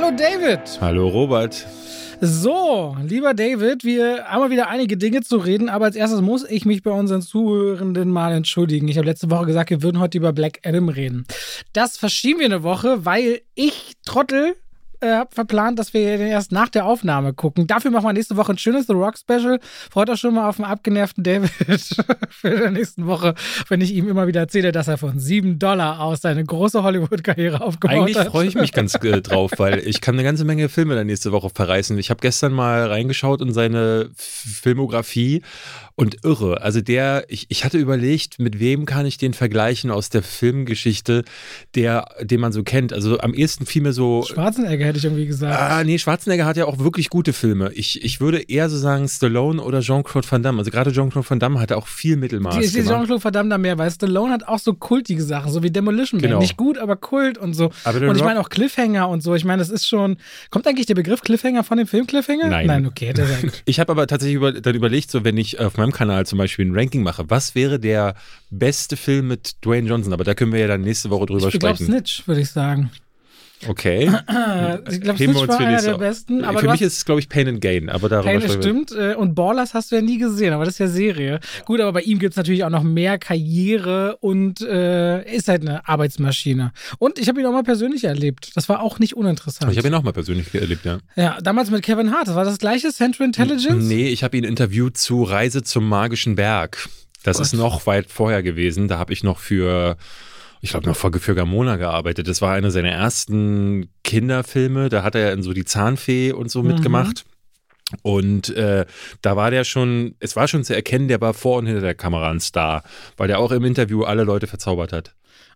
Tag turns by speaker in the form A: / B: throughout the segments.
A: Hallo David.
B: Hallo Robert.
A: So, lieber David, wir haben wieder einige Dinge zu reden, aber als erstes muss ich mich bei unseren Zuhörenden mal entschuldigen. Ich habe letzte Woche gesagt, wir würden heute über Black Adam reden. Das verschieben wir eine Woche, weil ich, Trottel, äh, habe verplant, dass wir den erst nach der Aufnahme gucken. Dafür machen wir nächste Woche ein schönes The Rock Special. Freut euch schon mal auf den abgenervten David für die nächste Woche, wenn ich ihm immer wieder erzähle, dass er von 7 Dollar aus seine große Hollywood-Karriere aufgebaut
B: Eigentlich
A: hat.
B: Eigentlich freue ich mich ganz äh, drauf, weil ich kann eine ganze Menge Filme dann nächste Woche verreißen. Ich habe gestern mal reingeschaut in seine Filmografie und irre. Also der, ich, ich hatte überlegt, mit wem kann ich den vergleichen aus der Filmgeschichte, der, den man so kennt. Also am ehesten fiel mir so.
A: Schwarzenegger hätte ich irgendwie gesagt.
B: Ah, nee, Schwarzenegger hat ja auch wirklich gute Filme. Ich, ich würde eher so sagen Stallone oder Jean-Claude Van Damme. Also gerade Jean-Claude Van Damme hatte auch viel Mittelmaß.
A: Die, die Jean-Claude Van Damme da mehr, weil Stallone hat auch so kultige Sachen, so wie Demolition Man.
B: Genau.
A: Nicht gut, aber Kult und so.
B: Aber
A: und ich meine auch Cliffhanger und so. Ich meine, das ist schon. Kommt eigentlich der Begriff Cliffhanger von dem Film Cliffhanger?
B: Nein.
A: Nein, okay.
B: ich habe aber tatsächlich über, dann überlegt, so wenn ich auf meinem Kanal zum Beispiel ein Ranking mache, was wäre der beste Film mit Dwayne Johnson? Aber da können wir ja dann nächste Woche drüber
A: ich
B: sprechen.
A: Ich glaube Snitch, würde ich sagen.
B: Okay.
A: ich glaube, Snitch war einer der besten. Aber
B: Für mich ist es, glaube ich, Pain and Gain. Aber darüber
A: Pain, stimmt. äh, Und Ballers hast du ja nie gesehen, aber das ist ja Serie. Gut, aber bei ihm gibt es natürlich auch noch mehr Karriere und äh, ist halt eine Arbeitsmaschine. Und ich habe ihn auch mal persönlich erlebt. Das war auch nicht uninteressant.
B: Ich habe ihn auch mal persönlich erlebt, ja.
A: Ja, damals mit Kevin Hart. Das war das gleiche Central Intelligence?
B: Nee, ich habe ihn interviewt zu Reise zum magischen Berg. Das Gott. ist noch weit vorher gewesen. Da habe ich noch für ich glaube, noch vor für Gamona gearbeitet. Das war einer seiner ersten Kinderfilme. Da hat er in so die Zahnfee und so mhm. mitgemacht. Und äh, da war der schon, es war schon zu erkennen, der war vor und hinter der Kamera ein Star, weil der auch im Interview alle Leute verzaubert hat.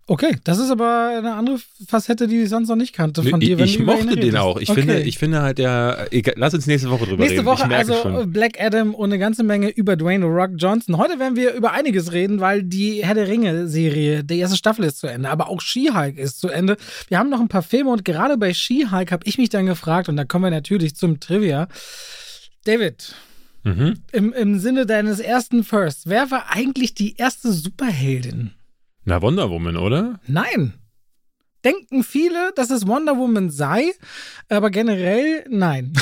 A: Okay, das ist aber eine andere Facette, die ich sonst noch nicht kannte von dir.
B: ich mochte den auch. Ich, okay. finde, ich finde halt, der. Lass uns nächste Woche drüber
A: nächste
B: reden.
A: Nächste Woche also schon. Black Adam und eine ganze Menge über Dwayne Rock Johnson. Heute werden wir über einiges reden, weil die Herr der Ringe-Serie, die erste Staffel ist zu Ende, aber auch She-Hulk ist zu Ende. Wir haben noch ein paar Filme und gerade bei She-Hulk habe ich mich dann gefragt, und da kommen wir natürlich zum Trivia. David, mhm. im, im Sinne deines ersten First, wer war eigentlich die erste Superheldin?
B: Na, Wonder Woman, oder?
A: Nein. Denken viele, dass es Wonder Woman sei, aber generell nein.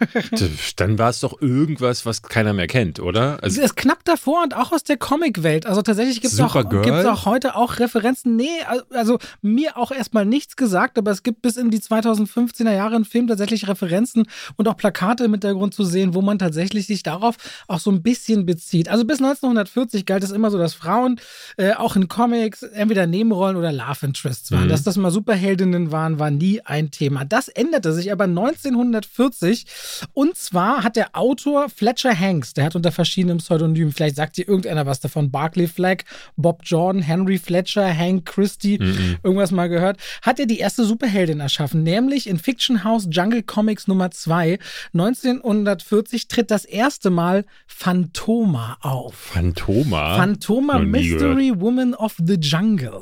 B: Dann war es doch irgendwas, was keiner mehr kennt, oder?
A: Also es ist knapp davor und auch aus der Comicwelt. Also tatsächlich gibt es auch, auch heute auch Referenzen. Nee, also mir auch erstmal nichts gesagt, aber es gibt bis in die 2015er Jahre im Film tatsächlich Referenzen und auch Plakate im Hintergrund zu sehen, wo man tatsächlich sich darauf auch so ein bisschen bezieht. Also bis 1940 galt es immer so, dass Frauen äh, auch in Comics entweder Nebenrollen oder Love Interests waren. Mhm. Dass das mal Superheldinnen waren, war nie ein Thema. Das änderte sich aber 1940 und zwar hat der Autor Fletcher Hanks, der hat unter verschiedenen Pseudonymen, vielleicht sagt dir irgendeiner was davon, Barclay Flagg, Bob Jordan, Henry Fletcher, Hank Christie, mhm. irgendwas mal gehört, hat er die erste Superheldin erschaffen, nämlich in Fiction House Jungle Comics Nummer 2. 1940 tritt das erste Mal Phantoma auf.
B: Phantoma?
A: Phantoma Mystery. Woman of the Jungle.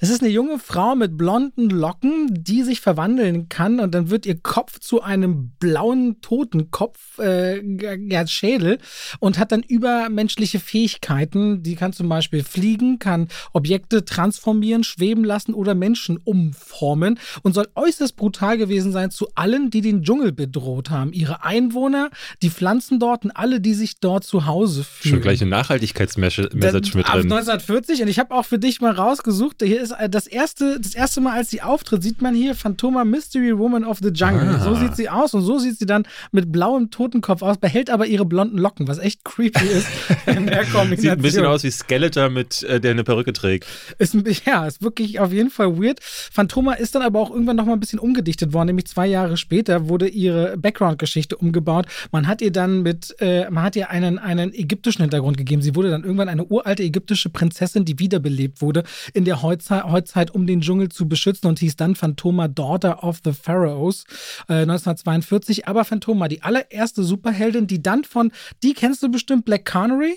A: Das ist eine junge Frau mit blonden Locken, die sich verwandeln kann und dann wird ihr Kopf zu einem blauen Totenkopf, äh, ja, Schädel und hat dann übermenschliche Fähigkeiten. Die kann zum Beispiel fliegen, kann Objekte transformieren, schweben lassen oder Menschen umformen und soll äußerst brutal gewesen sein zu allen, die den Dschungel bedroht haben. Ihre Einwohner, die Pflanzen dort und alle, die sich dort zu Hause fühlen.
B: Schon gleich eine Nachhaltigkeitsmessage mit drin.
A: Ab 1940 und ich habe auch für dich mal rausgesucht, hier ist äh, das erste, das erste Mal, als sie auftritt, sieht man hier Phantoma Mystery Woman of the Jungle. Ah. So sieht sie aus und so sieht sie dann mit blauem Totenkopf aus, behält aber ihre blonden Locken, was echt creepy ist in der Kombination.
B: Sieht ein bisschen aus wie Skeletor, mit, äh, der eine Perücke trägt.
A: Ist, ja, ist wirklich auf jeden Fall weird. Phantoma ist dann aber auch irgendwann nochmal ein bisschen umgedichtet worden, nämlich zwei Jahre später wurde ihre Background-Geschichte umgebaut. Man hat ihr dann mit, äh, man hat ihr einen, einen ägyptischen Hintergrund gegeben. Sie wurde dann irgendwann eine uralte ägyptische Prinzessin, die wiederbelebt wurde, in der Heutzeit, Heutzeit um den Dschungel zu beschützen und hieß dann Phantoma Daughter of the Pharaohs äh, 1942. Aber Phantoma, die allererste Superheldin, die dann von, die kennst du bestimmt, Black Canary?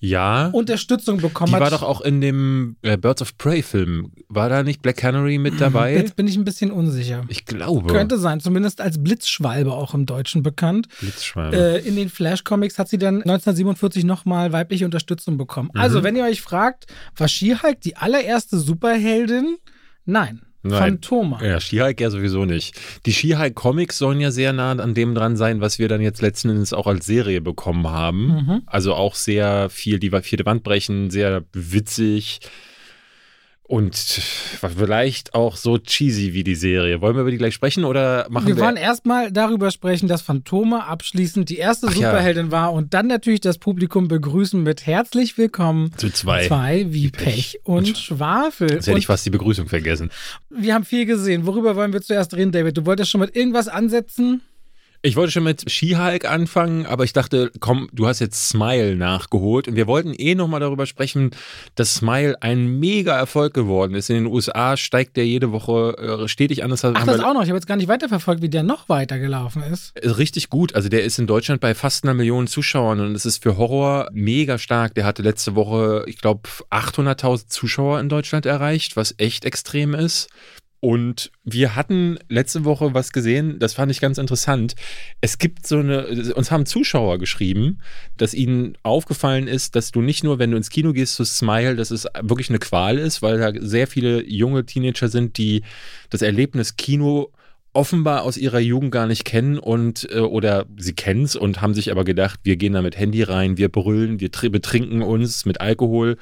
B: Ja.
A: Unterstützung bekommen
B: die
A: hat.
B: war doch auch in dem äh, Birds of Prey Film. War da nicht Black Canary mit dabei?
A: Jetzt bin ich ein bisschen unsicher.
B: Ich glaube.
A: Könnte sein, zumindest als Blitzschwalbe auch im Deutschen bekannt.
B: Blitzschwalbe.
A: Äh, in den Flash Comics hat sie dann 1947 nochmal weibliche Unterstützung bekommen. Also, mhm. Also, wenn ihr euch fragt, war She-Hulk die allererste Superheldin? Nein. Phantoma.
B: Ja, She-Hulk ja sowieso nicht. Die She-Hulk-Comics sollen ja sehr nah an dem dran sein, was wir dann jetzt letzten Endes auch als Serie bekommen haben. Mhm. Also auch sehr viel die vierte Wand brechen, sehr witzig. Und vielleicht auch so cheesy wie die Serie. Wollen wir über die gleich sprechen oder machen wir?
A: Wir wollen erstmal darüber sprechen, dass Phantome abschließend die erste Ach Superheldin ja. war und dann natürlich das Publikum begrüßen mit herzlich willkommen
B: zu zwei.
A: Zwei wie Pech, Pech und, und Schwafel.
B: Jetzt hätte ich fast die Begrüßung vergessen.
A: Wir haben viel gesehen. Worüber wollen wir zuerst reden, David? Du wolltest schon mit irgendwas ansetzen?
B: Ich wollte schon mit She-Hulk anfangen, aber ich dachte, komm, du hast jetzt Smile nachgeholt und wir wollten eh nochmal darüber sprechen, dass Smile ein mega Erfolg geworden ist. In den USA steigt der jede Woche äh, stetig an.
A: Das Ach, das auch noch. Ich habe jetzt gar nicht weiterverfolgt, wie der noch weitergelaufen ist.
B: Richtig gut. Also der ist in Deutschland bei fast einer Million Zuschauern und es ist für Horror mega stark. Der hatte letzte Woche, ich glaube, 800.000 Zuschauer in Deutschland erreicht, was echt extrem ist. Und wir hatten letzte Woche was gesehen, das fand ich ganz interessant. Es gibt so eine, uns haben Zuschauer geschrieben, dass ihnen aufgefallen ist, dass du nicht nur, wenn du ins Kino gehst zu Smile, dass es wirklich eine Qual ist, weil da sehr viele junge Teenager sind, die das Erlebnis Kino offenbar aus ihrer Jugend gar nicht kennen und äh, oder sie kennen es und haben sich aber gedacht, wir gehen da mit Handy rein, wir brüllen, wir betrinken uns mit Alkohol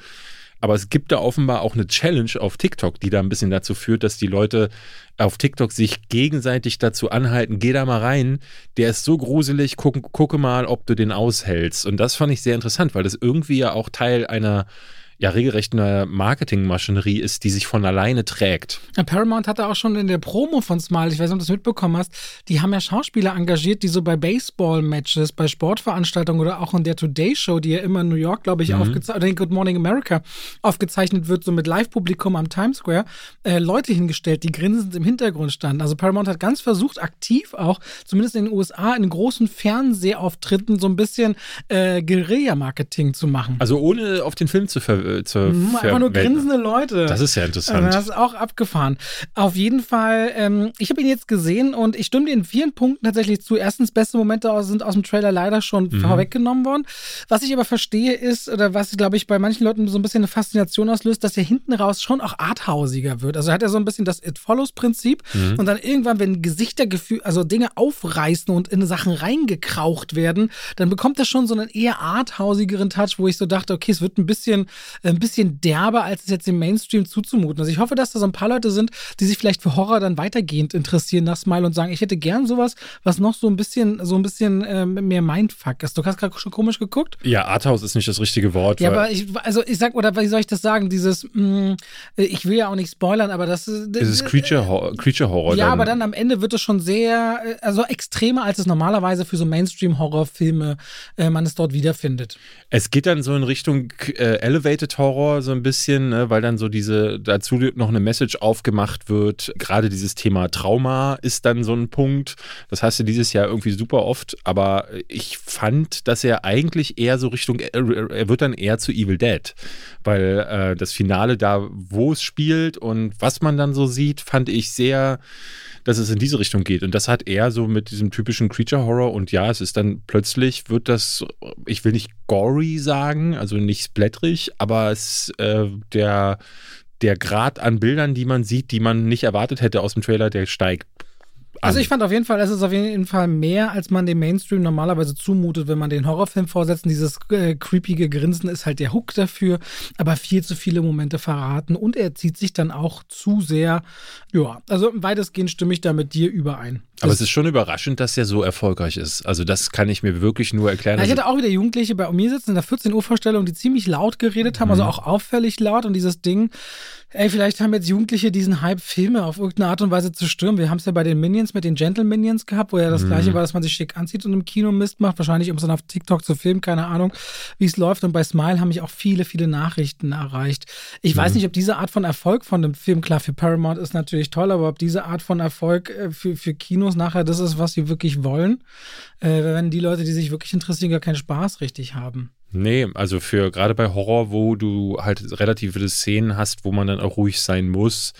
B: aber es gibt da offenbar auch eine Challenge auf TikTok, die da ein bisschen dazu führt, dass die Leute auf TikTok sich gegenseitig dazu anhalten, geh da mal rein, der ist so gruselig, guck, gucke mal, ob du den aushältst. Und das fand ich sehr interessant, weil das irgendwie ja auch Teil einer ja regelrecht eine Marketingmaschinerie ist, die sich von alleine trägt.
A: Ja, Paramount hatte auch schon in der Promo von Smile, ich weiß nicht, ob du das mitbekommen hast, die haben ja Schauspieler engagiert, die so bei Baseball-Matches, bei Sportveranstaltungen oder auch in der Today Show, die ja immer in New York, glaube ich, mhm. aufgezeichnet, oder in Good Morning America aufgezeichnet wird, so mit Live-Publikum am Times Square, äh, Leute hingestellt, die grinsend im Hintergrund standen. Also Paramount hat ganz versucht, aktiv auch, zumindest in den USA, in großen Fernsehauftritten so ein bisschen äh, Guerilla-Marketing zu machen.
B: Also ohne auf den Film zu ver äh, zur
A: mhm, Einfach nur grinsende Leute.
B: Das ist ja interessant.
A: das ist auch abgefahren. Auf jeden Fall, ähm, ich habe ihn jetzt gesehen und ich stimme dir in vielen Punkten tatsächlich zu. Erstens, beste Momente sind aus dem Trailer leider schon mhm. vorweggenommen worden. Was ich aber verstehe ist, oder was, glaube ich, bei manchen Leuten so ein bisschen eine Faszination auslöst, dass er hinten raus schon auch arthausiger wird. Also hat er so ein bisschen das It Follows-Prinzip mhm. und dann irgendwann, wenn Gesichter, also Dinge aufreißen und in Sachen reingekraucht werden, dann bekommt er schon so einen eher arthausigeren Touch, wo ich so dachte, okay, es wird ein bisschen ein bisschen derber, als es jetzt im Mainstream zuzumuten. Also ich hoffe, dass da so ein paar Leute sind, die sich vielleicht für Horror dann weitergehend interessieren nach Smile und sagen, ich hätte gern sowas, was noch so ein bisschen, so ein bisschen äh, mehr Mindfuck ist. Du hast gerade schon komisch geguckt?
B: Ja, Arthouse ist nicht das richtige Wort.
A: Ja, aber ich, also ich sag, oder wie soll ich das sagen? Dieses, mh, mm, ich will ja auch nicht spoilern, aber das ist.
B: Dieses Creature Horror. Creature -Horror
A: ja, dann. aber dann am Ende wird es schon sehr, äh, also extremer, als es normalerweise für so Mainstream-Horrorfilme äh, man es dort wiederfindet.
B: Es geht dann so in Richtung äh, Elevated Horror so ein bisschen, ne, weil dann so diese, dazu noch eine Message aufgemacht wird. Gerade dieses Thema Trauma ist dann so ein Punkt. Das hast du dieses Jahr irgendwie super oft, aber ich fand, dass er eigentlich eher so Richtung, er wird dann eher zu Evil Dead, weil äh, das Finale da, wo es spielt und was man dann so sieht, fand ich sehr dass es in diese Richtung geht. Und das hat er so mit diesem typischen Creature Horror. Und ja, es ist dann plötzlich, wird das, ich will nicht gory sagen, also nicht splatterig, aber es, äh, der, der Grad an Bildern, die man sieht, die man nicht erwartet hätte aus dem Trailer, der steigt
A: also ich fand auf jeden Fall, es ist auf jeden Fall mehr, als man dem Mainstream normalerweise zumutet, wenn man den Horrorfilm vorsetzt. Dieses äh, creepige Grinsen ist halt der Hook dafür, aber viel zu viele Momente verraten und er zieht sich dann auch zu sehr, ja, also weitestgehend stimme ich da mit dir überein.
B: Aber es ist schon überraschend, dass er so erfolgreich ist. Also das kann ich mir wirklich nur erklären.
A: Ja, ich hatte auch wieder Jugendliche bei mir sitzen in der 14 Uhr Vorstellung, die ziemlich laut geredet haben, also mhm. also auch auffällig laut und dieses Ding, ey, vielleicht haben jetzt Jugendliche diesen Hype, Filme auf irgendeine Art und Weise zu stürmen. Wir haben es ja bei den Minions mit den Gentle Minions gehabt, wo ja das mhm. gleiche war, dass man sich schick anzieht und im Kino Mist macht. Wahrscheinlich, um es dann auf TikTok zu filmen, keine Ahnung, wie es läuft. Und bei Smile haben mich auch viele, viele Nachrichten erreicht. Ich mhm. weiß nicht, ob diese Art von Erfolg von dem Film, klar, für Paramount ist natürlich toll, aber ob diese Art von Erfolg äh, für, für Kinos nachher das ist, was sie wirklich wollen, äh, wenn die Leute, die sich wirklich interessieren, gar keinen Spaß richtig haben.
B: Nee, also für gerade bei Horror, wo du halt relativ viele Szenen hast, wo man dann auch ruhig sein muss.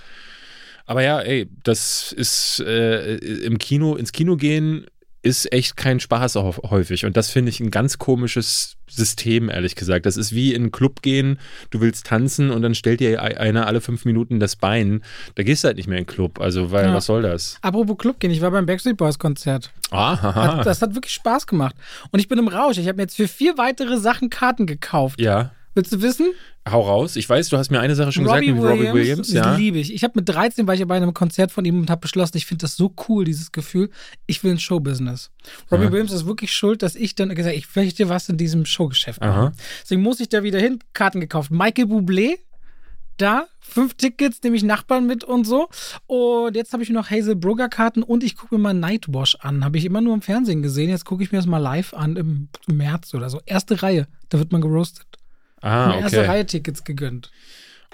B: Aber ja, ey, das ist äh, im Kino, ins Kino gehen ist echt kein Spaß häufig. Und das finde ich ein ganz komisches System, ehrlich gesagt. Das ist wie in einen Club gehen, du willst tanzen und dann stellt dir einer alle fünf Minuten das Bein. Da gehst du halt nicht mehr in den Club. Also, weil, ja. was soll das?
A: Apropos Club gehen, ich war beim Backstreet Boys Konzert.
B: Ah,
A: das hat wirklich Spaß gemacht. Und ich bin im Rausch. Ich habe mir jetzt für vier weitere Sachen Karten gekauft.
B: Ja.
A: Willst du wissen?
B: Hau raus. Ich weiß, du hast mir eine Sache schon
A: Robbie
B: gesagt
A: mit Robbie Williams. Ja. liebe ich. Ich habe mit 13 war ich bei einem Konzert von ihm und habe beschlossen, ich finde das so cool, dieses Gefühl. Ich will ein Showbusiness. Robbie ja. Williams ist wirklich schuld, dass ich dann gesagt habe, ich möchte was in diesem Showgeschäft machen. Deswegen muss ich da wieder hin, Karten gekauft. Michael Bublé, da, fünf Tickets, nehme ich Nachbarn mit und so. Und jetzt habe ich noch Hazel Brugger Karten und ich gucke mir mal Nightwash an. Habe ich immer nur im Fernsehen gesehen. Jetzt gucke ich mir das mal live an im März oder so. Erste Reihe, da wird man geroastet.
B: Ah, okay.
A: erste Reihe Tickets gegönnt.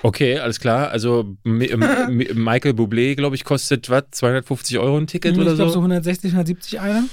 B: Okay, alles klar. Also Michael Bublé, glaube ich, kostet was? 250 Euro ein Ticket ich oder
A: so? Ich glaube so 160, 170 einer.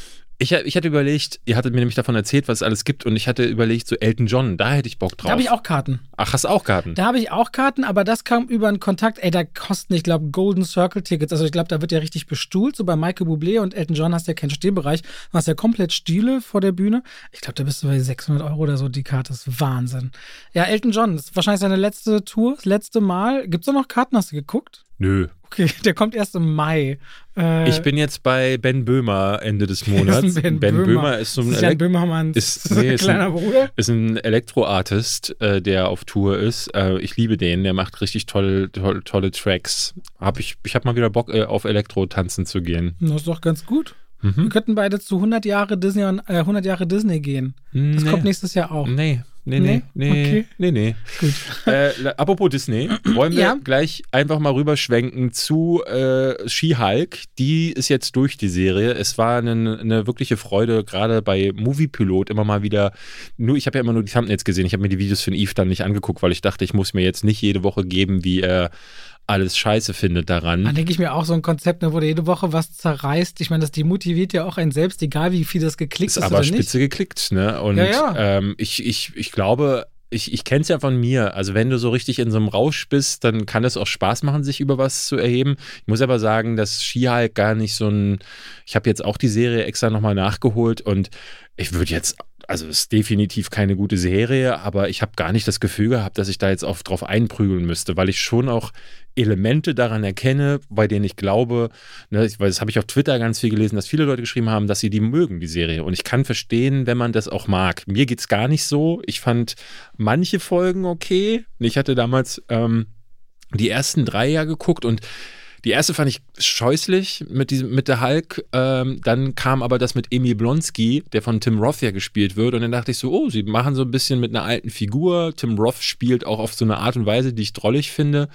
B: Ich, ich hatte überlegt, ihr hattet mir nämlich davon erzählt, was es alles gibt, und ich hatte überlegt, so Elton John, da hätte ich Bock drauf.
A: Da habe ich auch Karten.
B: Ach, hast du auch Karten?
A: Da habe ich auch Karten, aber das kam über einen Kontakt. Ey, da kosten, ich glaube, Golden Circle Tickets. Also ich glaube, da wird ja richtig bestuhlt. So bei Michael Bublé und Elton John hast du ja keinen Stehbereich. Du hast ja komplett Stile vor der Bühne. Ich glaube, da bist du bei 600 Euro oder so. Die Karte ist Wahnsinn. Ja, Elton John, das ist wahrscheinlich seine letzte Tour, das letzte Mal. Gibt es da noch Karten? Hast du geguckt?
B: Nö.
A: Okay, der kommt erst im Mai.
B: Äh, ich bin jetzt bei Ben Böhmer Ende des Monats.
A: ben, ben Böhmer. Böhmer. ist so ein, ist Elek Böhmermann
B: ist, nee, ist ein, Bruder. Ist ein Elektroartist, äh, der auf Tour ist. Äh, ich liebe den, der macht richtig tolle, tolle, tolle Tracks. Hab ich ich habe mal wieder Bock, äh, auf Elektro tanzen zu gehen.
A: Das ist doch ganz gut. Mhm. Wir könnten beide zu 100 Jahre Disney, 100 äh, Jahre Disney gehen. Das nee. kommt nächstes Jahr auch.
B: Nee, Nee, nee, nee, okay. nee, nee.
A: Gut.
B: Äh, apropos Disney, wollen wir ja. gleich einfach mal rüberschwenken zu äh, She-Hulk. Die ist jetzt durch die Serie. Es war eine, eine wirkliche Freude, gerade bei Moviepilot immer mal wieder. Nur, ich habe ja immer nur die Thumbnails gesehen. Ich habe mir die Videos von Eve dann nicht angeguckt, weil ich dachte, ich muss mir jetzt nicht jede Woche geben, wie er alles scheiße findet daran.
A: Dann denke ich mir auch so ein Konzept, ne, wo du jede Woche was zerreißt. Ich meine, das demotiviert ja auch einen selbst, egal wie viel das geklickt ist.
B: Ist aber spitze nicht. geklickt, ne? Und ja, ja. Ähm, ich, ich, ich glaube, ich, ich kenne es ja von mir. Also, wenn du so richtig in so einem Rausch bist, dann kann es auch Spaß machen, sich über was zu erheben. Ich muss aber sagen, dass Ski-Hulk gar nicht so ein. Ich habe jetzt auch die Serie extra nochmal nachgeholt und ich würde jetzt also ist definitiv keine gute Serie, aber ich habe gar nicht das Gefühl gehabt, dass ich da jetzt auf, drauf einprügeln müsste, weil ich schon auch Elemente daran erkenne, bei denen ich glaube, ne, weil das habe ich auf Twitter ganz viel gelesen, dass viele Leute geschrieben haben, dass sie die mögen, die Serie. Und ich kann verstehen, wenn man das auch mag. Mir geht es gar nicht so. Ich fand manche Folgen okay. Ich hatte damals ähm, die ersten drei ja geguckt und die erste fand ich scheußlich mit, diesem, mit der Hulk. Ähm, dann kam aber das mit Emil Blonsky, der von Tim Roth ja gespielt wird. Und dann dachte ich so, oh, sie machen so ein bisschen mit einer alten Figur. Tim Roth spielt auch auf so eine Art und Weise, die ich drollig finde.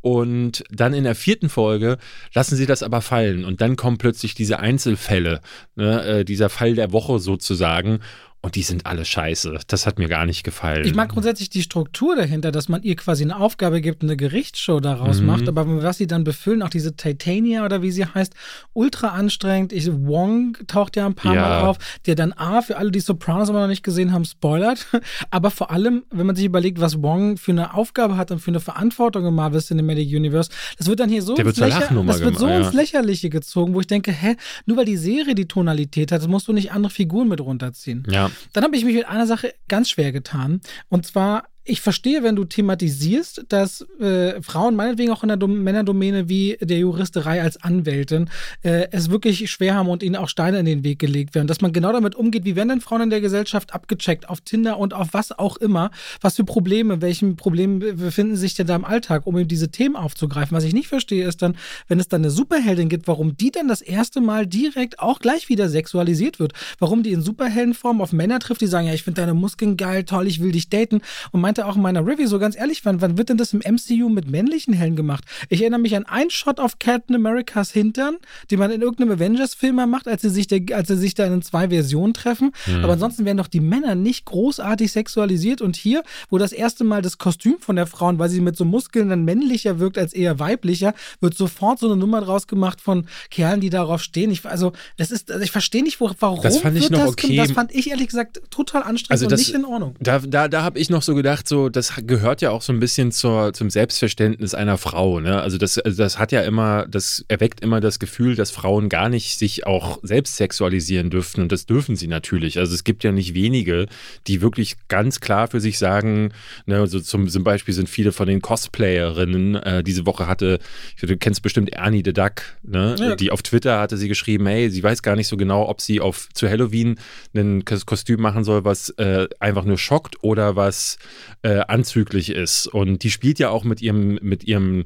B: Und dann in der vierten Folge lassen sie das aber fallen. Und dann kommen plötzlich diese Einzelfälle, ne, äh, dieser Fall der Woche sozusagen. Und die sind alle scheiße. Das hat mir gar nicht gefallen.
A: Ich mag grundsätzlich die Struktur dahinter, dass man ihr quasi eine Aufgabe gibt und eine Gerichtsshow daraus mhm. macht. Aber was sie dann befüllen, auch diese Titania oder wie sie heißt, ultra anstrengend. Ich, Wong taucht ja ein paar ja. Mal auf, der dann A, für alle, die Sopranos immer noch nicht gesehen haben, spoilert. Aber vor allem, wenn man sich überlegt, was Wong für eine Aufgabe hat und für eine Verantwortung im Marvel Cinematic Universe, das wird dann hier so, ins, Lächer das wird so ja. ins Lächerliche gezogen, wo ich denke, hä, nur weil die Serie die Tonalität hat, musst du nicht andere Figuren mit runterziehen.
B: Ja.
A: Dann habe ich mich mit einer Sache ganz schwer getan. Und zwar ich verstehe, wenn du thematisierst, dass äh, Frauen meinetwegen auch in der Dom Männerdomäne wie der Juristerei als Anwältin äh, es wirklich schwer haben und ihnen auch Steine in den Weg gelegt werden. Dass man genau damit umgeht, wie werden denn Frauen in der Gesellschaft abgecheckt, auf Tinder und auf was auch immer. Was für Probleme, welchen Problemen befinden sich denn da im Alltag, um eben diese Themen aufzugreifen. Was ich nicht verstehe, ist dann, wenn es dann eine Superheldin gibt, warum die dann das erste Mal direkt auch gleich wieder sexualisiert wird. Warum die in Superheldenform auf Männer trifft, die sagen, ja, ich finde deine Muskeln geil, toll, ich will dich daten. Und meinte auch in meiner Review so ganz ehrlich, wann, wann wird denn das im MCU mit männlichen Helden gemacht? Ich erinnere mich an einen Shot auf Captain Americas Hintern, den man in irgendeinem Avengers-Film macht, als sie sich, der, als sie sich da in zwei Versionen treffen. Mhm. Aber ansonsten werden doch die Männer nicht großartig sexualisiert. Und hier, wo das erste Mal das Kostüm von der Frau, weil sie mit so Muskeln dann männlicher wirkt als eher weiblicher, wird sofort so eine Nummer draus gemacht von Kerlen, die darauf stehen. Ich, also, das ist, also ich verstehe nicht, warum
B: das fand ich noch okay.
A: Das fand ich ehrlich gesagt total anstrengend also
B: das,
A: und nicht in Ordnung.
B: Da, da, da habe ich noch so gedacht, gedacht, so, das gehört ja auch so ein bisschen zur, zum Selbstverständnis einer Frau. Ne? Also das, also das hat ja immer, das erweckt immer das Gefühl, dass Frauen gar nicht sich auch selbst sexualisieren dürften. Und das dürfen sie natürlich. Also es gibt ja nicht wenige, die wirklich ganz klar für sich sagen, ne, also zum, zum Beispiel sind viele von den Cosplayerinnen, äh, diese Woche hatte, du kennst bestimmt Ernie the Duck, ne? Ja. die auf Twitter hatte sie geschrieben, hey, sie weiß gar nicht so genau, ob sie auf zu Halloween ein Kostüm machen soll, was äh, einfach nur schockt oder was äh, anzüglich ist. Und die spielt ja auch mit ihrem, mit ihrem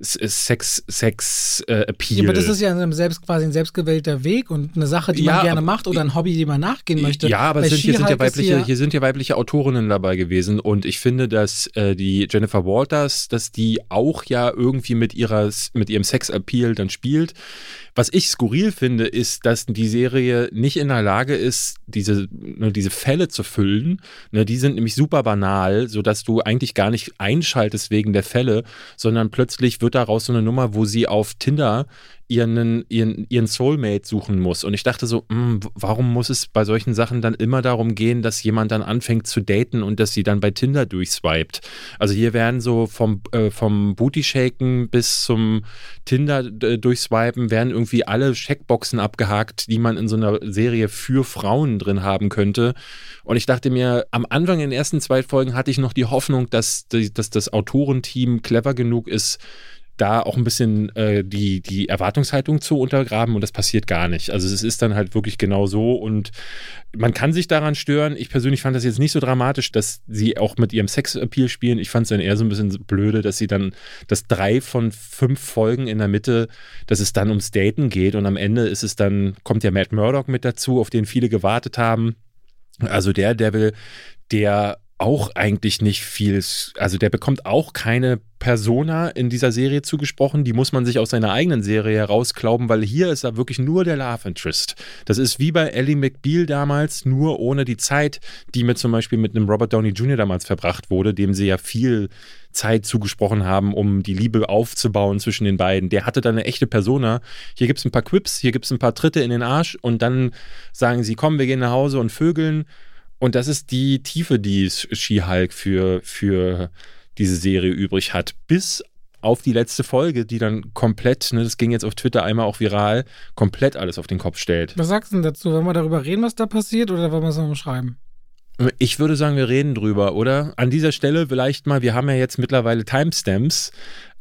B: Sex, Sex äh, Appeal. Ja,
A: aber das ist ja selbst, quasi ein selbstgewählter Weg und eine Sache, die ja, man gerne macht oder ein Hobby, die man nachgehen möchte.
B: Ja, aber sind, hier, sind ja weibliche, hier, hier, sind ja weibliche Autorinnen dabei gewesen und ich finde, dass äh, die Jennifer Walters, dass die auch ja irgendwie mit ihrer, mit ihrem Sex Appeal dann spielt. Was ich skurril finde, ist, dass die Serie nicht in der Lage ist, diese, ne, diese Fälle zu füllen. Ne, die sind nämlich super banal, sodass du eigentlich gar nicht einschaltest wegen der Fälle, sondern plötzlich wird daraus so eine Nummer, wo sie auf Tinder ihren, ihren, ihren Soulmate suchen muss. Und ich dachte so, mh, hm, warum muss es bei solchen Sachen dann immer darum gehen, dass jemand dann anfängt zu daten und dass sie dann bei Tinder durchswiped? Also hier werden so vom, äh, vom Booty-Shaken bis zum Tinder äh, durchswipen, werden irgendwie alle Checkboxen abgehakt, die man in so einer Serie für Frauen drin haben könnte. Und ich dachte mir, am Anfang in den ersten zwei Folgen hatte ich noch die Hoffnung, dass, dass das Autorenteam clever genug ist, da auch ein bisschen äh, die, die Erwartungshaltung zu untergraben und das passiert gar nicht. Also es ist dann halt wirklich genau so und man kann sich daran stören. Ich persönlich fand das jetzt nicht so dramatisch, dass sie auch mit ihrem Sexappeal spielen. Ich fand es dann eher so ein bisschen blöde, dass sie dann, dass drei von fünf Folgen in der Mitte, dass es dann ums Daten geht und am Ende ist es dann, kommt ja Matt Murdock mit dazu, auf den viele gewartet haben. Also der Devil, der auch eigentlich nicht viel, also der bekommt auch keine Persona in dieser Serie zugesprochen, die muss man sich aus seiner eigenen Serie herausklauben, weil hier ist er wirklich nur der Love Interest. Das ist wie bei Ellie McBeal damals, nur ohne die Zeit, die mit zum Beispiel mit einem Robert Downey Jr. damals verbracht wurde, dem sie ja viel Zeit zugesprochen haben, um die Liebe aufzubauen zwischen den beiden. Der hatte dann eine echte Persona. Hier gibt es ein paar Quips, hier gibt es ein paar Tritte in den Arsch und dann sagen sie, komm, wir gehen nach Hause und vögeln und das ist die Tiefe, die She-Hulk für, für diese Serie übrig hat. Bis auf die letzte Folge, die dann komplett, ne, das ging jetzt auf Twitter einmal auch viral, komplett alles auf den Kopf stellt.
A: Was sagst du denn dazu? Wollen wir darüber reden, was da passiert, oder wollen wir es noch schreiben?
B: Ich würde sagen, wir reden drüber, oder? An dieser Stelle vielleicht mal, wir haben ja jetzt mittlerweile Timestamps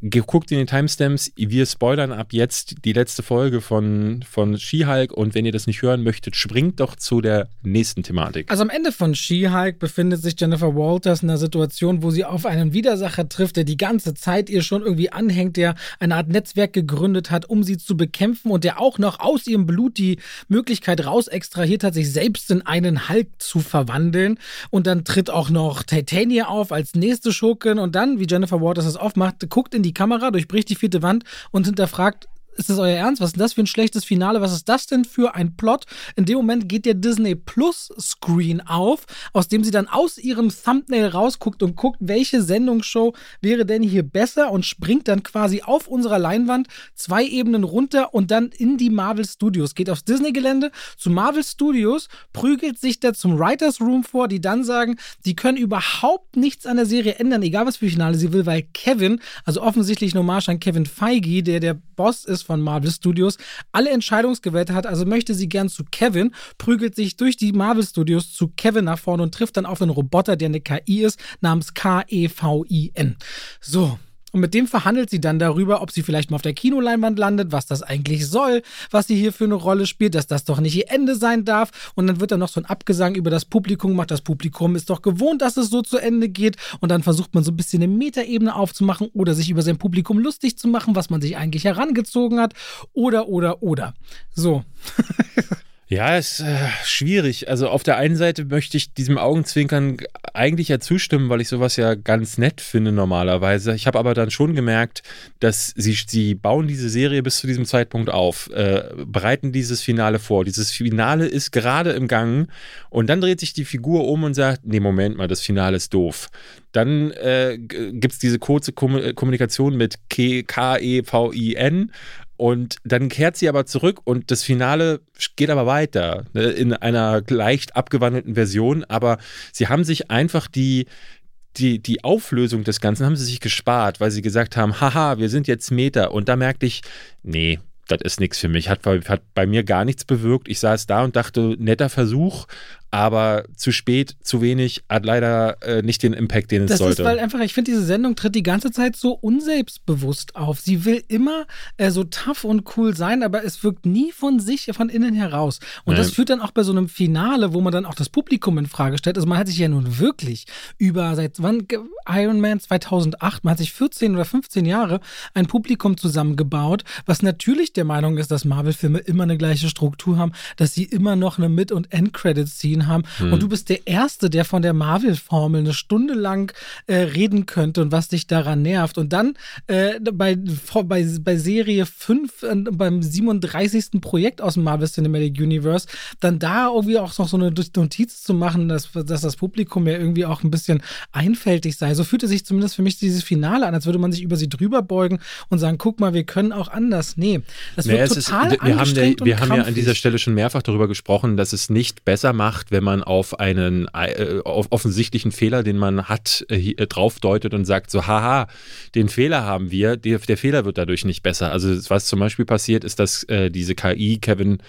B: guckt in den Timestamps. Wir spoilern ab jetzt die letzte Folge von, von She-Hulk und wenn ihr das nicht hören möchtet, springt doch zu der nächsten Thematik.
A: Also am Ende von She-Hulk befindet sich Jennifer Walters in einer Situation, wo sie auf einen Widersacher trifft, der die ganze Zeit ihr schon irgendwie anhängt, der eine Art Netzwerk gegründet hat, um sie zu bekämpfen und der auch noch aus ihrem Blut die Möglichkeit raus extrahiert hat, sich selbst in einen Hulk zu verwandeln. Und dann tritt auch noch Titania auf als nächste Schurkin und dann, wie Jennifer Walters das oft macht, guckt in die die Kamera, durchbricht die vierte Wand und hinterfragt ist das euer Ernst? Was ist denn das für ein schlechtes Finale? Was ist das denn für ein Plot? In dem Moment geht der Disney Plus Screen auf, aus dem sie dann aus ihrem Thumbnail rausguckt und guckt, welche Sendungsshow wäre denn hier besser und springt dann quasi auf unserer Leinwand zwei Ebenen runter und dann in die Marvel Studios. Geht aufs Disney-Gelände zu Marvel Studios, prügelt sich da zum Writers Room vor, die dann sagen, die können überhaupt nichts an der Serie ändern, egal was für Finale sie will, weil Kevin, also offensichtlich Hommage an Kevin Feige, der der Boss ist von Marvel Studios, alle Entscheidungsgewählte hat, also möchte sie gern zu Kevin, prügelt sich durch die Marvel Studios zu Kevin nach vorne und trifft dann auf einen Roboter, der eine KI ist, namens K-E-V-I-N. So, und mit dem verhandelt sie dann darüber, ob sie vielleicht mal auf der Kinoleinwand landet, was das eigentlich soll, was sie hier für eine Rolle spielt, dass das doch nicht ihr Ende sein darf. Und dann wird dann noch so ein Abgesang über das Publikum gemacht. Das Publikum ist doch gewohnt, dass es so zu Ende geht. Und dann versucht man so ein bisschen eine Metaebene aufzumachen oder sich über sein Publikum lustig zu machen, was man sich eigentlich herangezogen hat. Oder, oder, oder. So.
B: Ja, ist äh, schwierig. Also auf der einen Seite möchte ich diesem Augenzwinkern eigentlich ja zustimmen, weil ich sowas ja ganz nett finde normalerweise. Ich habe aber dann schon gemerkt, dass sie, sie bauen diese Serie bis zu diesem Zeitpunkt auf, äh, bereiten dieses Finale vor. Dieses Finale ist gerade im Gang und dann dreht sich die Figur um und sagt, nee, Moment mal, das Finale ist doof. Dann äh, gibt es diese kurze Kommunikation mit K-E-V-I-N und dann kehrt sie aber zurück und das Finale geht aber weiter ne, in einer leicht abgewandelten Version. Aber sie haben sich einfach die, die, die Auflösung des Ganzen haben sie sich gespart, weil sie gesagt haben, haha, wir sind jetzt Meter. Und da merkte ich, nee, das ist nichts für mich. Hat, hat bei mir gar nichts bewirkt. Ich saß da und dachte, netter Versuch, aber zu spät, zu wenig, hat leider äh, nicht den Impact, den es
A: das
B: sollte.
A: Das ist, weil einfach, ich finde, diese Sendung tritt die ganze Zeit so unselbstbewusst auf. Sie will immer äh, so tough und cool sein, aber es wirkt nie von sich, von innen heraus. Und Nein. das führt dann auch bei so einem Finale, wo man dann auch das Publikum in Frage stellt. Also man hat sich ja nun wirklich über, seit wann, Iron Man 2008, man hat sich 14 oder 15 Jahre ein Publikum zusammengebaut, was natürlich der Meinung ist, dass Marvel-Filme immer eine gleiche Struktur haben, dass sie immer noch eine Mid- und End-Credit-Scene gesehen haben. Hm. Und du bist der Erste, der von der Marvel-Formel eine Stunde lang äh, reden könnte und was dich daran nervt. Und dann äh, bei, bei, bei Serie 5, äh, beim 37. Projekt aus dem Marvel Cinematic Universe, dann da irgendwie auch noch so eine Notiz zu machen, dass, dass das Publikum ja irgendwie auch ein bisschen einfältig sei. So fühlte sich zumindest für mich dieses Finale an, als würde man sich über sie drüber beugen und sagen, guck mal, wir können auch anders. Nee, das wird total ist,
B: wir haben, der, wir haben ja an dieser Stelle schon mehrfach darüber gesprochen, dass es nicht besser macht, macht, wenn man auf einen äh, auf offensichtlichen Fehler, den man hat, äh, draufdeutet und sagt so, haha, den Fehler haben wir, der, der, Fehler wird dadurch nicht besser. Also was zum Beispiel passiert, ist, dass äh, diese KI, Kevin,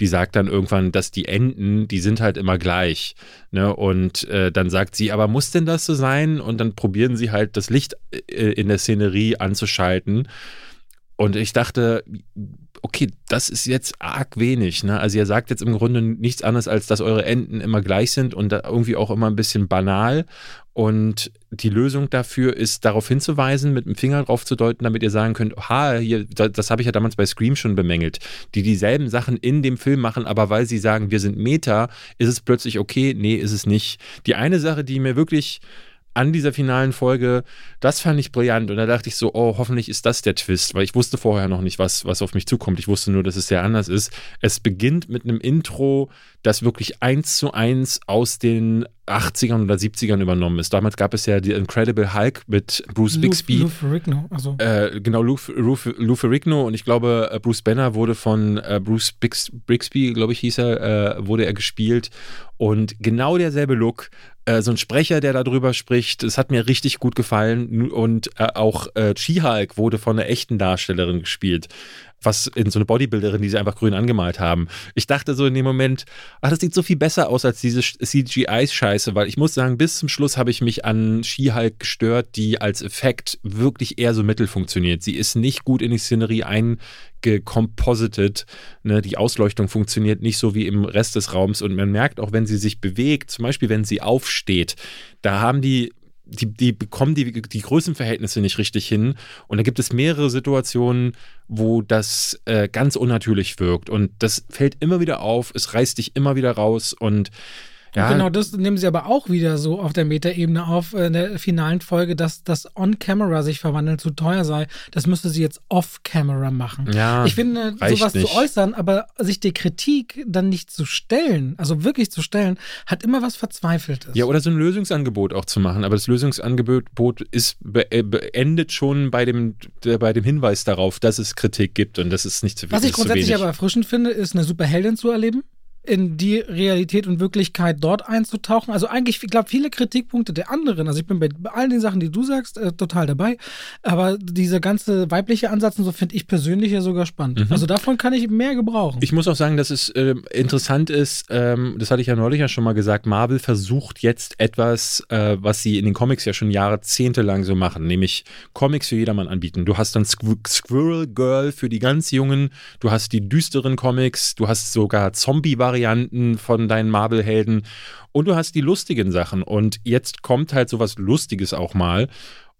B: die sagt dann irgendwann, dass die Enden, die sind halt immer gleich. Ne? Und äh, dann sagt sie, aber muss denn das so sein? Und dann probieren sie halt das Licht äh, in der Szenerie anzuschalten. Und ich dachte, okay, das ist jetzt arg wenig. Ne? Also ihr sagt jetzt im Grunde nichts anderes, als dass eure Enden immer gleich sind und irgendwie auch immer ein bisschen banal. Und die Lösung dafür ist, darauf hinzuweisen, mit dem Finger drauf zu deuten, damit ihr sagen könnt, ha, hier, das, das habe ich ja damals bei Scream schon bemängelt, die dieselben Sachen in dem Film machen, aber weil sie sagen, wir sind Meta, ist es plötzlich okay, nee, ist es nicht. Die eine Sache, die mir wirklich an dieser finalen Folge, das fand ich brillant. Und da dachte ich so, oh, hoffentlich ist das der Twist, weil ich wusste vorher noch nicht, was, was auf mich zukommt. Ich wusste nur, dass es sehr anders ist. Es beginnt mit einem Intro, das wirklich eins zu eins aus den 80ern oder 70ern übernommen ist. Damals gab es ja die Incredible Hulk mit Bruce Bixby. Lou, Ferrigno, also. Äh, genau, Lou, Lou, Lou Ferrigno und ich glaube, äh, Bruce Banner wurde von äh, Bruce Bix, Bixby, glaube ich, hieß er, äh, wurde er gespielt. Und genau derselbe Look, äh, so ein Sprecher, der darüber spricht, das hat mir richtig gut gefallen. Und äh, auch äh, She-Hulk wurde von einer echten Darstellerin gespielt was in so eine Bodybuilderin, die sie einfach grün angemalt haben. Ich dachte so in dem Moment, ach, das sieht so viel besser aus als diese CGI-Scheiße, weil ich muss sagen, bis zum Schluss habe ich mich an She-Hulk gestört, die als Effekt wirklich eher so mittel funktioniert. Sie ist nicht gut in die Szenerie eingecomposited. Ne? Die Ausleuchtung funktioniert nicht so wie im Rest des Raums und man merkt auch, wenn sie sich bewegt, zum Beispiel wenn sie aufsteht, da haben die die, die bekommen die, die Größenverhältnisse nicht richtig hin. Und da gibt es mehrere Situationen, wo das äh, ganz unnatürlich wirkt. Und das fällt immer wieder auf, es reißt dich immer wieder raus und
A: ja. Genau, das nehmen sie aber auch wieder so auf der Metaebene auf äh, in der finalen Folge, dass das On-Camera sich verwandeln zu teuer sei. Das müsste sie jetzt Off-Camera machen.
B: Ja,
A: ich finde, sowas nicht. zu äußern, aber sich der Kritik dann nicht zu stellen, also wirklich zu stellen, hat immer was Verzweifeltes.
B: Ja, oder so ein Lösungsangebot auch zu machen. Aber das Lösungsangebot ist äh, beendet schon bei dem, bei dem Hinweis darauf, dass es Kritik gibt und dass es nicht zu
A: viel ist. Was ich grundsätzlich aber erfrischend finde, ist eine Superheldin zu erleben in die Realität und Wirklichkeit dort einzutauchen. Also eigentlich, ich glaube, viele Kritikpunkte der anderen, also ich bin bei all den Sachen, die du sagst, äh, total dabei, aber dieser ganze weibliche Ansatz und so finde ich persönlich ja sogar spannend. Mhm. Also davon kann ich mehr gebrauchen.
B: Ich muss auch sagen, dass es äh, interessant ist, ähm, das hatte ich ja neulich ja schon mal gesagt, Marvel versucht jetzt etwas, äh, was sie in den Comics ja schon jahrzehntelang so machen, nämlich Comics für jedermann anbieten. Du hast dann Squ Squirrel Girl für die ganz Jungen, du hast die düsteren Comics, du hast sogar Zombie-Varianten Varianten von deinen Marvel-Helden und du hast die lustigen Sachen. Und jetzt kommt halt sowas Lustiges auch mal.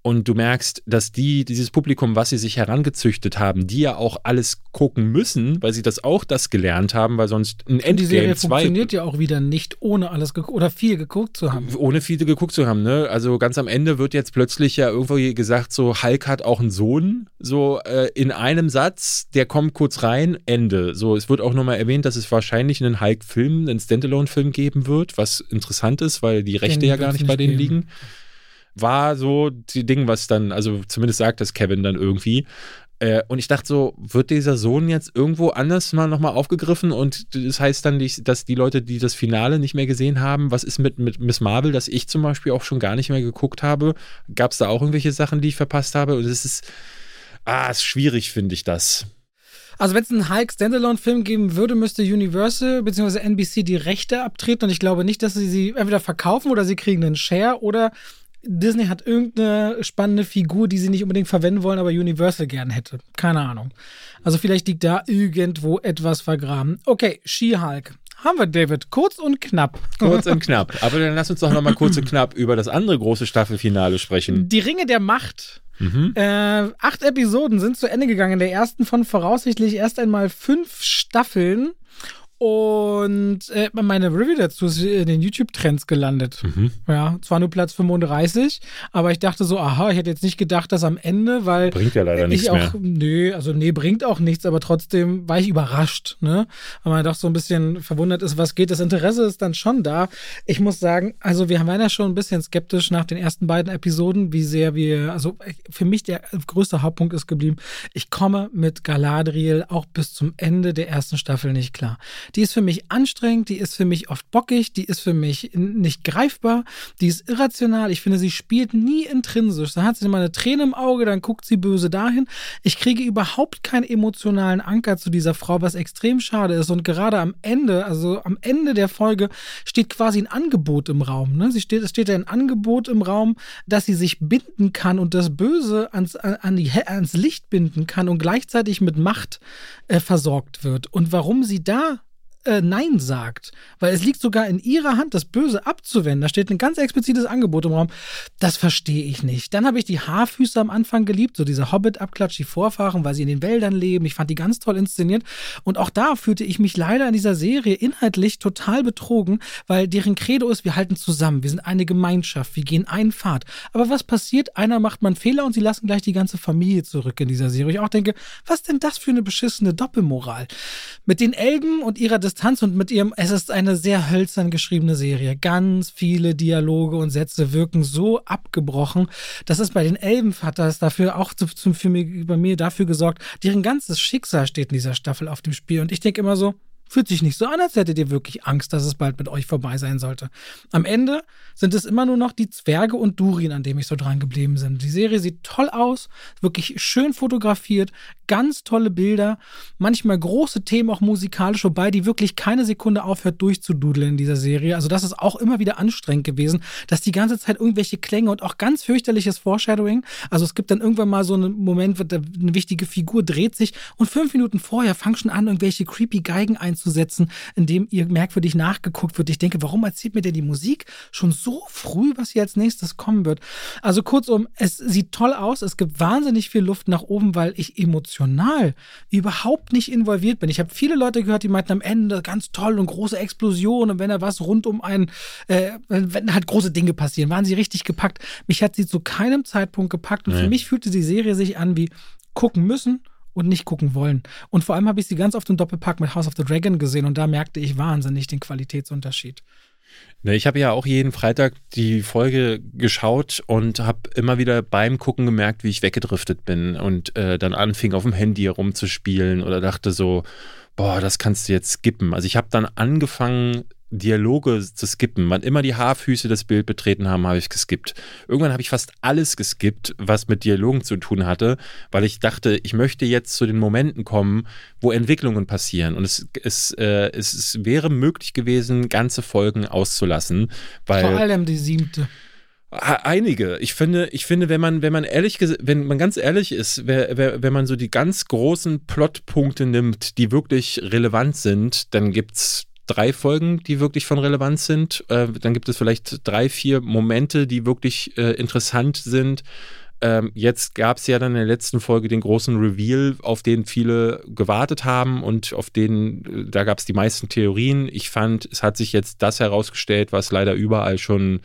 B: Und du merkst, dass die, dieses Publikum, was sie sich herangezüchtet haben, die ja auch alles gucken müssen, weil sie das auch das gelernt haben, weil sonst
A: ein Endgame Die Serie funktioniert ja auch wieder nicht, ohne alles oder viel geguckt zu haben.
B: Ohne viel geguckt zu haben, ne? Also ganz am Ende wird jetzt plötzlich ja irgendwo gesagt, so Hulk hat auch einen Sohn, so äh, in einem Satz, der kommt kurz rein, Ende. So, es wird auch nochmal erwähnt, dass es wahrscheinlich einen Hulk-Film, einen Standalone-Film geben wird, was interessant ist, weil die Rechte Den ja gar nicht bei denen geben. liegen war so die Ding, was dann, also zumindest sagt das Kevin dann irgendwie. Äh, und ich dachte so, wird dieser Sohn jetzt irgendwo anders mal nochmal aufgegriffen und das heißt dann, dass die Leute, die das Finale nicht mehr gesehen haben, was ist mit, mit Miss Marvel, das ich zum Beispiel auch schon gar nicht mehr geguckt habe? Gab es da auch irgendwelche Sachen, die ich verpasst habe? Und es ist, ah, ist schwierig, finde ich das.
A: Also wenn es einen Hulk Standalone-Film geben würde, müsste Universal bzw. NBC die Rechte abtreten und ich glaube nicht, dass sie sie entweder verkaufen oder sie kriegen einen Share oder Disney hat irgendeine spannende Figur, die sie nicht unbedingt verwenden wollen, aber Universal gern hätte. Keine Ahnung. Also vielleicht liegt da irgendwo etwas vergraben. Okay, She-Hulk. Haben wir, David. Kurz und knapp.
B: Kurz und knapp. Aber dann lass uns doch nochmal kurz und knapp über das andere große Staffelfinale sprechen.
A: Die Ringe der Macht. Mhm. Äh, acht Episoden sind zu Ende gegangen. Der ersten von voraussichtlich erst einmal fünf Staffeln. Und äh, meine Review dazu ist in den YouTube-Trends gelandet. Mhm. Ja, zwar nur Platz 35, aber ich dachte so, aha, ich hätte jetzt nicht gedacht, dass am Ende, weil.
B: Bringt ja leider nichts
A: auch,
B: mehr.
A: Nö, also nee, bringt auch nichts, aber trotzdem war ich überrascht, ne? Weil man doch so ein bisschen verwundert ist, was geht. Das Interesse ist dann schon da. Ich muss sagen, also wir waren ja schon ein bisschen skeptisch nach den ersten beiden Episoden, wie sehr wir, also für mich der größte Hauptpunkt ist geblieben, ich komme mit Galadriel auch bis zum Ende der ersten Staffel nicht klar. Die ist für mich anstrengend, die ist für mich oft bockig, die ist für mich nicht greifbar, die ist irrational. Ich finde, sie spielt nie intrinsisch. Da hat sie mal eine Träne im Auge, dann guckt sie böse dahin. Ich kriege überhaupt keinen emotionalen Anker zu dieser Frau, was extrem schade ist. Und gerade am Ende, also am Ende der Folge, steht quasi ein Angebot im Raum. Ne? Sie steht, es steht ein Angebot im Raum, dass sie sich binden kann und das Böse ans, an die, ans Licht binden kann und gleichzeitig mit Macht äh, versorgt wird. Und warum sie da äh, Nein sagt. Weil es liegt sogar in ihrer Hand, das Böse abzuwenden. Da steht ein ganz explizites Angebot im Raum. Das verstehe ich nicht. Dann habe ich die Haarfüße am Anfang geliebt, so diese Hobbit-Abklatsch, die Vorfahren, weil sie in den Wäldern leben. Ich fand die ganz toll inszeniert. Und auch da fühlte ich mich leider in dieser Serie inhaltlich total betrogen, weil deren Credo ist, wir halten zusammen, wir sind eine Gemeinschaft, wir gehen einen Pfad. Aber was passiert? Einer macht mal einen Fehler und sie lassen gleich die ganze Familie zurück in dieser Serie. Ich auch denke, was denn das für eine beschissene Doppelmoral? Mit den Elben und ihrer Distanz Distanz und mit ihrem, es ist eine sehr hölzern geschriebene Serie. Ganz viele Dialoge und Sätze wirken so abgebrochen. Das ist bei den Elbenvaters dafür auch zu, zu, für mich, bei mir dafür gesorgt, deren ganzes Schicksal steht in dieser Staffel auf dem Spiel. Und ich denke immer so, Fühlt sich nicht so an, als hättet ihr wirklich Angst, dass es bald mit euch vorbei sein sollte. Am Ende sind es immer nur noch die Zwerge und Durin, an dem ich so dran geblieben bin. Die Serie sieht toll aus, wirklich schön fotografiert, ganz tolle Bilder, manchmal große Themen auch musikalisch, wobei die wirklich keine Sekunde aufhört durchzududeln in dieser Serie. Also das ist auch immer wieder anstrengend gewesen, dass die ganze Zeit irgendwelche Klänge und auch ganz fürchterliches Foreshadowing. Also es gibt dann irgendwann mal so einen Moment, wo eine wichtige Figur dreht sich und fünf Minuten vorher fangen schon an, irgendwelche creepy Geigen einzusetzen, indem ihr merkwürdig nachgeguckt wird. Ich denke, warum erzählt mir denn die Musik schon so früh, was hier als nächstes kommen wird? Also kurzum, es sieht toll aus, es gibt wahnsinnig viel Luft nach oben, weil ich emotional überhaupt nicht involviert bin. Ich habe viele Leute gehört, die meinten am Ende ganz toll und große Explosionen und wenn da was rund um einen, äh, wenn halt große Dinge passieren, waren sie richtig gepackt. Mich hat sie zu keinem Zeitpunkt gepackt und nee. für mich fühlte die Serie sich an wie gucken müssen und nicht gucken wollen. Und vor allem habe ich sie ganz oft im Doppelpack mit House of the Dragon gesehen und da merkte ich wahnsinnig den Qualitätsunterschied.
B: Ne, ich habe ja auch jeden Freitag die Folge geschaut und habe immer wieder beim Gucken gemerkt, wie ich weggedriftet bin und äh, dann anfing auf dem Handy herumzuspielen oder dachte so, boah, das kannst du jetzt skippen. Also ich habe dann angefangen, Dialoge zu skippen. Wann immer die Haarfüße das Bild betreten haben, habe ich geskippt. Irgendwann habe ich fast alles geskippt, was mit Dialogen zu tun hatte, weil ich dachte, ich möchte jetzt zu den Momenten kommen, wo Entwicklungen passieren. Und es, es, äh, es wäre möglich gewesen, ganze Folgen auszulassen. Weil
A: Vor allem die siebte.
B: Einige. Ich finde, ich finde, wenn man, wenn man ehrlich, wenn man ganz ehrlich ist, wenn man so die ganz großen Plotpunkte nimmt, die wirklich relevant sind, dann gibt es drei Folgen, die wirklich von Relevanz sind. Äh, dann gibt es vielleicht drei, vier Momente, die wirklich äh, interessant sind. Ähm, jetzt gab es ja dann in der letzten Folge den großen Reveal, auf den viele gewartet haben und auf den, äh, da gab es die meisten Theorien. Ich fand, es hat sich jetzt das herausgestellt, was leider überall schon,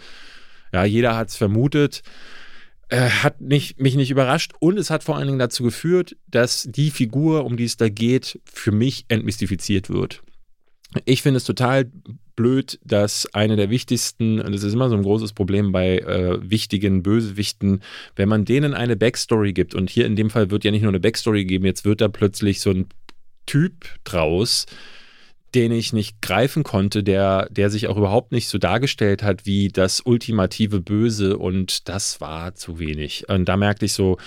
B: ja, jeder hat es vermutet äh, hat nicht, mich nicht überrascht und es hat vor allen Dingen dazu geführt, dass die Figur, um die es da geht, für mich entmystifiziert wird. Ich finde es total blöd, dass eine der wichtigsten, und das ist immer so ein großes Problem bei äh, wichtigen Bösewichten, wenn man denen eine Backstory gibt, und hier in dem Fall wird ja nicht nur eine Backstory gegeben, jetzt wird da plötzlich so ein Typ draus, den ich nicht greifen konnte, der, der sich auch überhaupt nicht so dargestellt hat wie das ultimative Böse und das war zu wenig. Und da merkte ich so,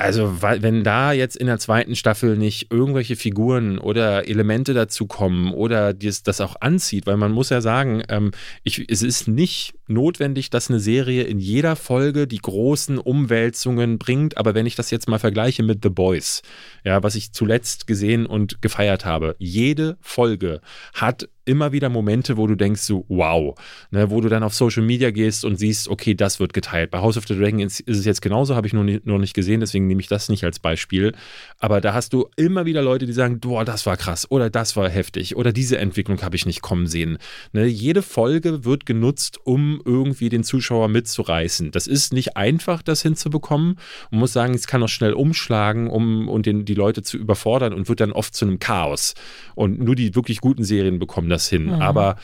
B: also, wenn da jetzt in der zweiten Staffel nicht irgendwelche Figuren oder Elemente dazu kommen oder dies, das auch anzieht, weil man muss ja sagen, ähm, ich, es ist nicht notwendig, dass eine Serie in jeder Folge die großen Umwälzungen bringt, aber wenn ich das jetzt mal vergleiche mit The Boys, ja, was ich zuletzt gesehen und gefeiert habe, jede Folge hat immer wieder Momente, wo du denkst so, wow, ne, wo du dann auf Social Media gehst und siehst, okay, das wird geteilt. Bei House of the Dragon ist, ist es jetzt genauso, habe ich nur, nur nicht gesehen, deswegen nehme ich das nicht als Beispiel. Aber da hast du immer wieder Leute, die sagen, boah, das war krass oder das war heftig oder diese Entwicklung habe ich nicht kommen sehen. Ne, jede Folge wird genutzt, um irgendwie den Zuschauer mitzureißen. Das ist nicht einfach, das hinzubekommen. Man muss sagen, es kann auch schnell umschlagen, um und den, die Leute zu überfordern und wird dann oft zu einem Chaos. Und nur die wirklich guten Serien bekommen das hin. Mhm. Aber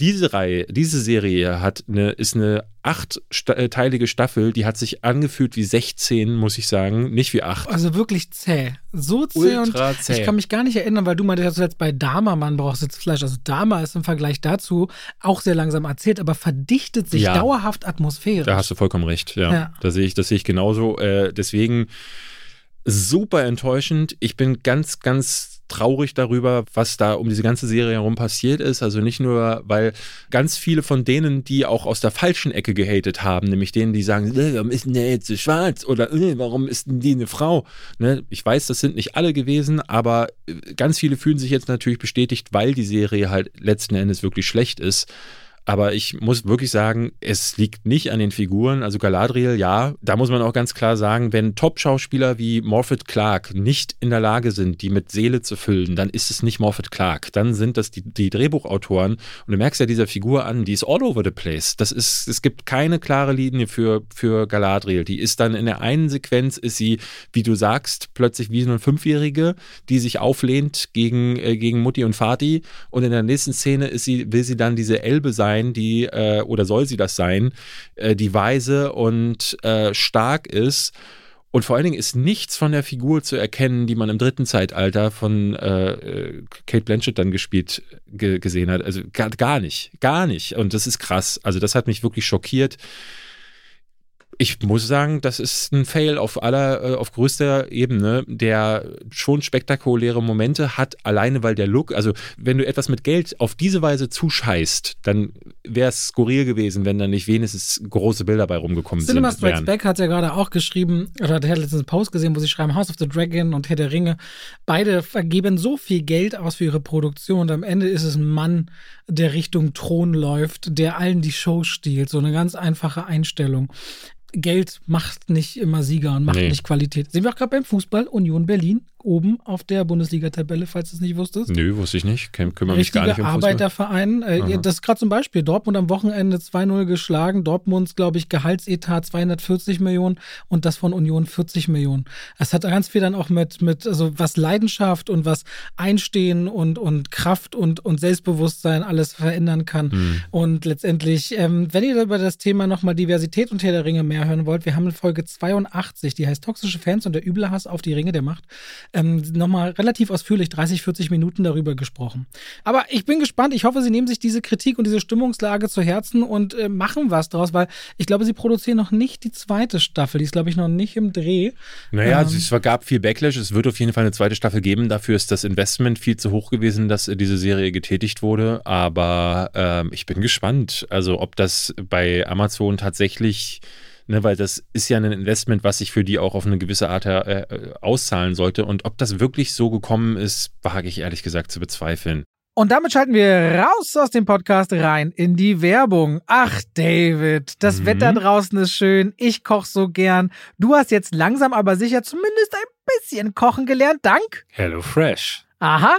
B: diese Reihe, diese Serie hat eine, ist eine achtteilige Staffel, die hat sich angefühlt wie 16, muss ich sagen, nicht wie acht.
A: Also wirklich zäh. So zäh Ultra und zäh. ich kann mich gar nicht erinnern, weil du meintest, jetzt bei Dama, man braucht Sitzfleisch. Also Dama ist im Vergleich dazu auch sehr langsam erzählt, aber verdichtet sich ja. dauerhaft atmosphärisch.
B: Da hast du vollkommen recht, ja. ja. Da sehe ich, das sehe ich genauso. Äh, deswegen super enttäuschend. Ich bin ganz, ganz traurig darüber, was da um diese ganze Serie herum passiert ist. Also nicht nur, weil ganz viele von denen, die auch aus der falschen Ecke gehatet haben, nämlich denen, die sagen, äh, warum ist denn der jetzt so schwarz oder äh, warum ist denn die eine Frau? Ne? Ich weiß, das sind nicht alle gewesen, aber äh, ganz viele fühlen sich jetzt natürlich bestätigt, weil die Serie halt letzten Endes wirklich schlecht ist. Aber ich muss wirklich sagen, es liegt nicht an den Figuren. Also Galadriel, ja, da muss man auch ganz klar sagen, wenn Top-Schauspieler wie Morford Clark nicht in der Lage sind, die mit Seele zu füllen, dann ist es nicht Morford Clark. Dann sind das die, die Drehbuchautoren. Und du merkst ja dieser Figur an, die ist all over the place. Das ist, es gibt keine klare Linie für, für Galadriel. Die ist dann in der einen Sequenz, ist sie, wie du sagst, plötzlich wie so eine Fünfjährige, die sich auflehnt gegen, äh, gegen Mutti und Vati. Und in der nächsten Szene ist sie, will sie dann diese Elbe sein, sein, die, äh, oder soll sie das sein, äh, die weise und äh, stark ist. Und vor allen Dingen ist nichts von der Figur zu erkennen, die man im dritten Zeitalter von äh, äh, Kate Blanchett dann gespielt ge gesehen hat. Also gar, gar nicht, gar nicht. Und das ist krass. Also das hat mich wirklich schockiert ich muss sagen, das ist ein Fail auf aller, äh, auf größter Ebene, der schon spektakuläre Momente hat, alleine weil der Look, also wenn du etwas mit Geld auf diese Weise zuscheißt, dann wäre es skurril gewesen, wenn da nicht wenigstens große Bilder bei rumgekommen
A: Cinema
B: sind.
A: Cinema Strikes Back hat ja gerade auch geschrieben, oder der hat letztens einen Post gesehen, wo sie schreiben, House of the Dragon und Herr der Ringe, beide vergeben so viel Geld aus für ihre Produktion und am Ende ist es ein Mann, der Richtung Thron läuft, der allen die Show stiehlt. So eine ganz einfache Einstellung. Geld macht nicht immer Sieger und macht nee. nicht Qualität. Sehen wir auch gerade beim Fußball, Union Berlin oben auf der Bundesliga-Tabelle, falls du es nicht wusstest.
B: Nö, wusste ich nicht. Küm kümmere mich gar nicht um
A: Fußball. Arbeiterverein. Äh, das ist gerade zum Beispiel Dortmund am Wochenende 2-0 geschlagen. Dortmunds, glaube ich, Gehaltsetat 240 Millionen und das von Union 40 Millionen. Es hat ganz viel dann auch mit, mit also was Leidenschaft und was Einstehen und, und Kraft und, und Selbstbewusstsein alles verändern kann. Hm. Und letztendlich, ähm, wenn ihr über das Thema nochmal Diversität und Herr der Ringe mehr hören wollt, wir haben in Folge 82, die heißt Toxische Fans und der üble Hass auf die Ringe der Macht, ähm, nochmal relativ ausführlich 30, 40 Minuten darüber gesprochen. Aber ich bin gespannt. Ich hoffe, Sie nehmen sich diese Kritik und diese Stimmungslage zu Herzen und äh, machen was draus, weil ich glaube, Sie produzieren noch nicht die zweite Staffel. Die ist, glaube ich, noch nicht im Dreh.
B: Naja, ähm, es gab viel Backlash. Es wird auf jeden Fall eine zweite Staffel geben. Dafür ist das Investment viel zu hoch gewesen, dass äh, diese Serie getätigt wurde. Aber ähm, ich bin gespannt. Also, ob das bei Amazon tatsächlich ne, weil das ist ja ein Investment, was sich für die auch auf eine gewisse Art äh, äh, auszahlen sollte. Und ob das wirklich so gekommen ist, wage ich ehrlich gesagt zu bezweifeln.
A: Und damit schalten wir raus aus dem Podcast rein in die Werbung. Ach, David, das mhm. Wetter draußen ist schön. Ich koche so gern. Du hast jetzt langsam aber sicher zumindest ein bisschen kochen gelernt, dank
B: Hello Fresh.
A: Aha.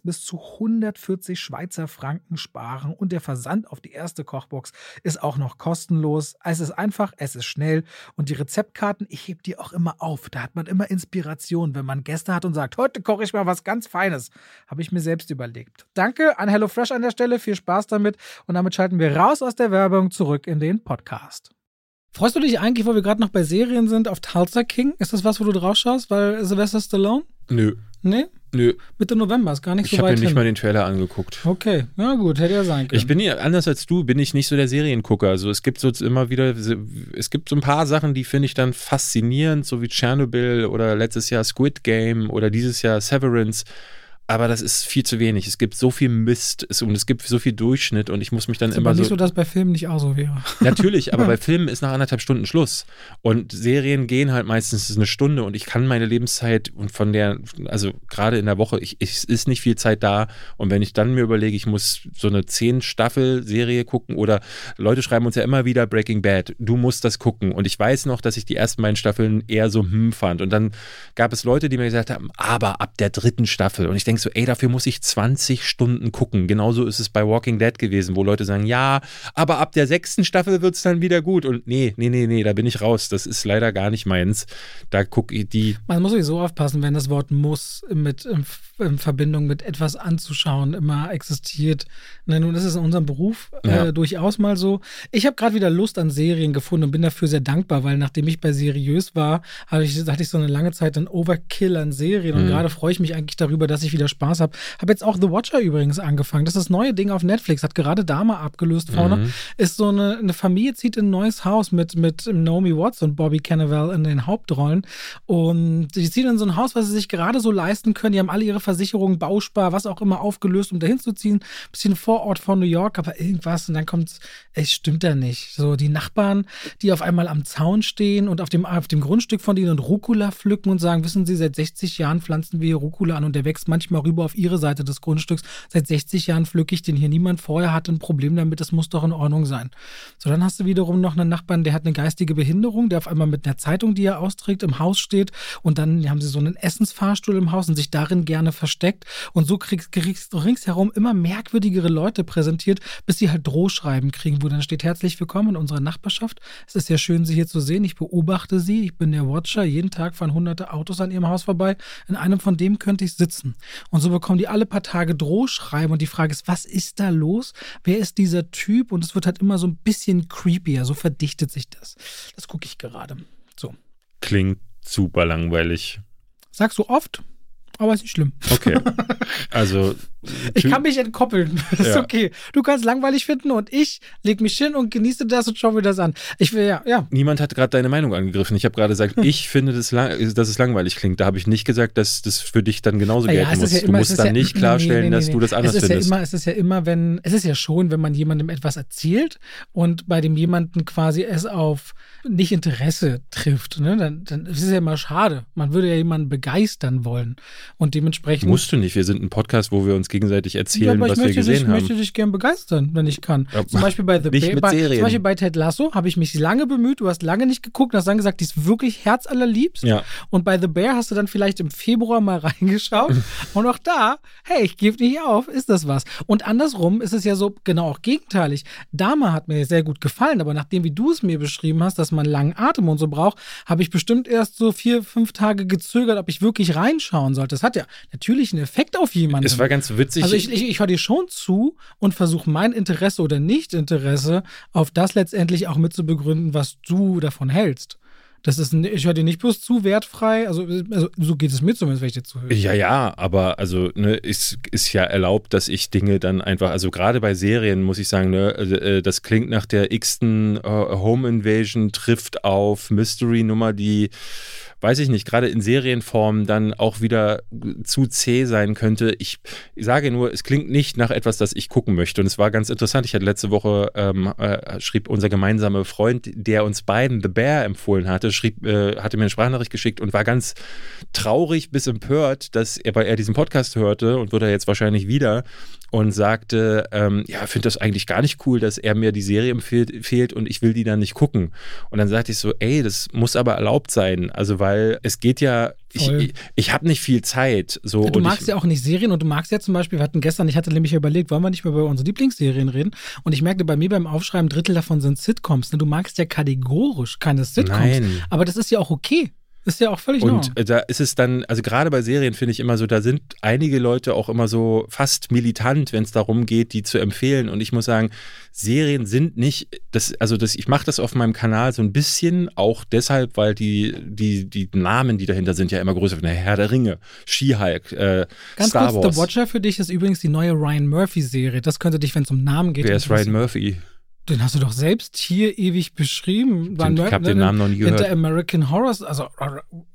A: bis bis zu 140 Schweizer Franken sparen und der Versand auf die erste Kochbox ist auch noch kostenlos. Es ist einfach, es ist schnell und die Rezeptkarten, ich hebe die auch immer auf. Da hat man immer Inspiration, wenn man Gäste hat und sagt, heute koche ich mal was ganz Feines. Habe ich mir selbst überlegt. Danke an HelloFresh an der Stelle, viel Spaß damit und damit schalten wir raus aus der Werbung zurück in den Podcast. Freust du dich eigentlich, wo wir gerade noch bei Serien sind, auf Tulsa King? Ist das was, wo du drauf schaust, weil Sylvester Stallone?
B: Nö.
A: Nee?
B: Nö.
A: Mitte November ist gar nicht
B: ich
A: so weit.
B: Ich habe mir nicht mal den Trailer angeguckt.
A: Okay, ja gut, hätte ja sein können.
B: Ich bin ja, anders als du, bin ich nicht so der Seriengucker. Also es gibt so immer wieder, es gibt so ein paar Sachen, die finde ich dann faszinierend, so wie Chernobyl oder letztes Jahr Squid Game oder dieses Jahr Severance aber das ist viel zu wenig. Es gibt so viel Mist und es gibt so viel Durchschnitt und ich muss mich dann
A: ist
B: immer
A: aber nicht
B: so.
A: so, dass bei Filmen nicht auch so wäre.
B: Natürlich, aber bei Filmen ist nach anderthalb Stunden Schluss. Und Serien gehen halt meistens eine Stunde und ich kann meine Lebenszeit und von der, also gerade in der Woche, ich, ich, ist nicht viel Zeit da. Und wenn ich dann mir überlege, ich muss so eine zehn-Staffel-Serie gucken oder Leute schreiben uns ja immer wieder Breaking Bad, du musst das gucken. Und ich weiß noch, dass ich die ersten beiden Staffeln eher so hm fand. Und dann gab es Leute, die mir gesagt haben, aber ab der dritten Staffel. Und ich denke so, ey, dafür muss ich 20 Stunden gucken. Genauso ist es bei Walking Dead gewesen, wo Leute sagen, ja, aber ab der sechsten Staffel wird es dann wieder gut. Und nee, nee, nee, nee, da bin ich raus. Das ist leider gar nicht meins. Da gucke ich die.
A: Man muss sowieso aufpassen, wenn das Wort muss mit in, in Verbindung mit etwas anzuschauen immer existiert. Na, nun ist es in unserem Beruf äh, ja. durchaus mal so. Ich habe gerade wieder Lust an Serien gefunden und bin dafür sehr dankbar, weil nachdem ich bei seriös war, hatte ich, hatte ich so eine lange Zeit einen Overkill an Serien und mhm. gerade freue ich mich eigentlich darüber, dass ich wieder Spaß habe. Habe jetzt auch The Watcher übrigens angefangen. Das ist das neue Ding auf Netflix, hat gerade da mal abgelöst vorne. Mhm. Ist so eine, eine Familie zieht in ein neues Haus mit, mit Naomi Watts und Bobby Cannavale in den Hauptrollen. Und die ziehen in so ein Haus, was sie sich gerade so leisten können. Die haben alle ihre Versicherungen, Bauspar, was auch immer aufgelöst, um dahin zu ziehen. Bisschen Vorort von New York, aber irgendwas. Und dann kommt es, stimmt da nicht. So die Nachbarn, die auf einmal am Zaun stehen und auf dem, auf dem Grundstück von denen Rucola pflücken und sagen, wissen Sie, seit 60 Jahren pflanzen wir hier Rucola an und der wächst manchmal rüber auf ihre Seite des Grundstücks. Seit 60 Jahren pflücke ich den hier. Niemand vorher hatte ein Problem damit. Das muss doch in Ordnung sein. So, dann hast du wiederum noch einen Nachbarn, der hat eine geistige Behinderung, der auf einmal mit einer Zeitung, die er austrägt, im Haus steht. Und dann haben sie so einen Essensfahrstuhl im Haus und sich darin gerne versteckt. Und so kriegst du ringsherum immer merkwürdigere Leute präsentiert, bis sie halt Drohschreiben kriegen, wo dann steht herzlich willkommen in unserer Nachbarschaft. Es ist sehr schön, Sie hier zu sehen. Ich beobachte Sie. Ich bin der Watcher. Jeden Tag fahren hunderte Autos an Ihrem Haus vorbei. In einem von dem könnte ich sitzen. Und so bekommen die alle paar Tage Drohschreiben und die Frage ist, was ist da los? Wer ist dieser Typ? Und es wird halt immer so ein bisschen creepier, so verdichtet sich das. Das gucke ich gerade. So.
B: Klingt super langweilig.
A: Sagst du oft, aber ist nicht schlimm.
B: Okay. Also
A: Ich kann mich entkoppeln. Das ist ja. okay. Du kannst langweilig finden und ich leg mich hin und genieße das und schaue mir das an. Ich will ja, ja.
B: Niemand hat gerade deine Meinung angegriffen. Ich habe gerade gesagt, hm. ich finde, das dass es langweilig klingt. Da habe ich nicht gesagt, dass das für dich dann genauso ja, gelten muss. Ja immer, du musst dann ja, nicht klarstellen, nee, nee, nee, dass du das anders
A: es ist
B: findest.
A: Ja immer, es ist ja immer, wenn, es ist ja schon, wenn man jemandem etwas erzählt und bei dem jemanden quasi es auf nicht Interesse trifft, ne, dann, dann ist es ja immer schade. Man würde ja jemanden begeistern wollen. Und dementsprechend.
B: Musst du nicht. Wir sind ein Podcast, wo wir uns gegenseitig erzählen, ja, was wir gesehen
A: dich,
B: haben.
A: Ich möchte dich gern begeistern, wenn ich kann. Ja, zum Beispiel bei The Bear, bei, zum Beispiel bei Ted Lasso habe ich mich lange bemüht, du hast lange nicht geguckt, hast dann gesagt, die ist wirklich herzallerliebst.
B: Ja.
A: Und bei The Bear hast du dann vielleicht im Februar mal reingeschaut. und auch da, hey, ich gebe nicht auf, ist das was. Und andersrum ist es ja so genau auch gegenteilig. Dama hat mir sehr gut gefallen, aber nachdem wie du es mir beschrieben hast, dass man langen Atem und so braucht, habe ich bestimmt erst so vier, fünf Tage gezögert, ob ich wirklich reinschauen sollte. Das hat ja natürlich einen Effekt auf jemanden.
B: Es war ganz witzig.
A: Also ich, ich, ich höre dir schon zu und versuche mein Interesse oder Nicht-Interesse auf das letztendlich auch mit zu begründen, was du davon hältst. Das ist, ich höre dir nicht bloß zu wertfrei, also, also so geht es mir zumindest, wenn ich dir zuhöre.
B: Ja, ja, aber also ne, ist, ist ja erlaubt, dass ich Dinge dann einfach, also gerade bei Serien muss ich sagen, ne, äh, das klingt nach der x-ten uh, Home Invasion trifft auf Mystery-Nummer, die weiß ich nicht, gerade in Serienform dann auch wieder zu zäh sein könnte. Ich, sage nur, es klingt nicht nach etwas, das ich gucken möchte. Und es war ganz interessant. Ich hatte letzte Woche, ähm, äh, schrieb unser gemeinsamer Freund, der uns beiden The Bear empfohlen hatte, schrieb, äh, hatte mir eine Sprachnachricht geschickt und war ganz traurig bis empört, dass er, weil er diesen Podcast hörte und wird er jetzt wahrscheinlich wieder und sagte, ähm, ja, finde das eigentlich gar nicht cool, dass er mir die Serie empfiehlt und ich will die dann nicht gucken. Und dann sagte ich so, ey, das muss aber erlaubt sein. Also, weil es geht ja ich, ich, ich habe nicht viel Zeit. So,
A: du magst ich, ja auch nicht Serien und du magst ja zum Beispiel, wir hatten gestern, ich hatte nämlich überlegt, wollen wir nicht mehr über unsere Lieblingsserien reden? Und ich merkte bei mir beim Aufschreiben, Drittel davon sind Sitcoms. Ne? Du magst ja kategorisch keine Sitcoms. Nein. Aber das ist ja auch okay. Ist ja auch völlig
B: Und normal. da ist es dann, also gerade bei Serien finde ich immer so, da sind einige Leute auch immer so fast militant, wenn es darum geht, die zu empfehlen. Und ich muss sagen, Serien sind nicht, das, also das, ich mache das auf meinem Kanal so ein bisschen, auch deshalb, weil die, die, die Namen, die dahinter sind, ja immer größer werden. Herr der Ringe, She-Hulk, äh,
A: Ganz
B: Star
A: kurz, Wars. The Watcher für dich ist übrigens die neue Ryan Murphy-Serie. Das könnte dich, wenn es um Namen geht.
B: Wer ist Ryan Murphy?
A: Den hast du doch selbst hier ewig beschrieben.
B: Stimmt, ich habe den Namen noch nie gehört.
A: Hinter American Horror, also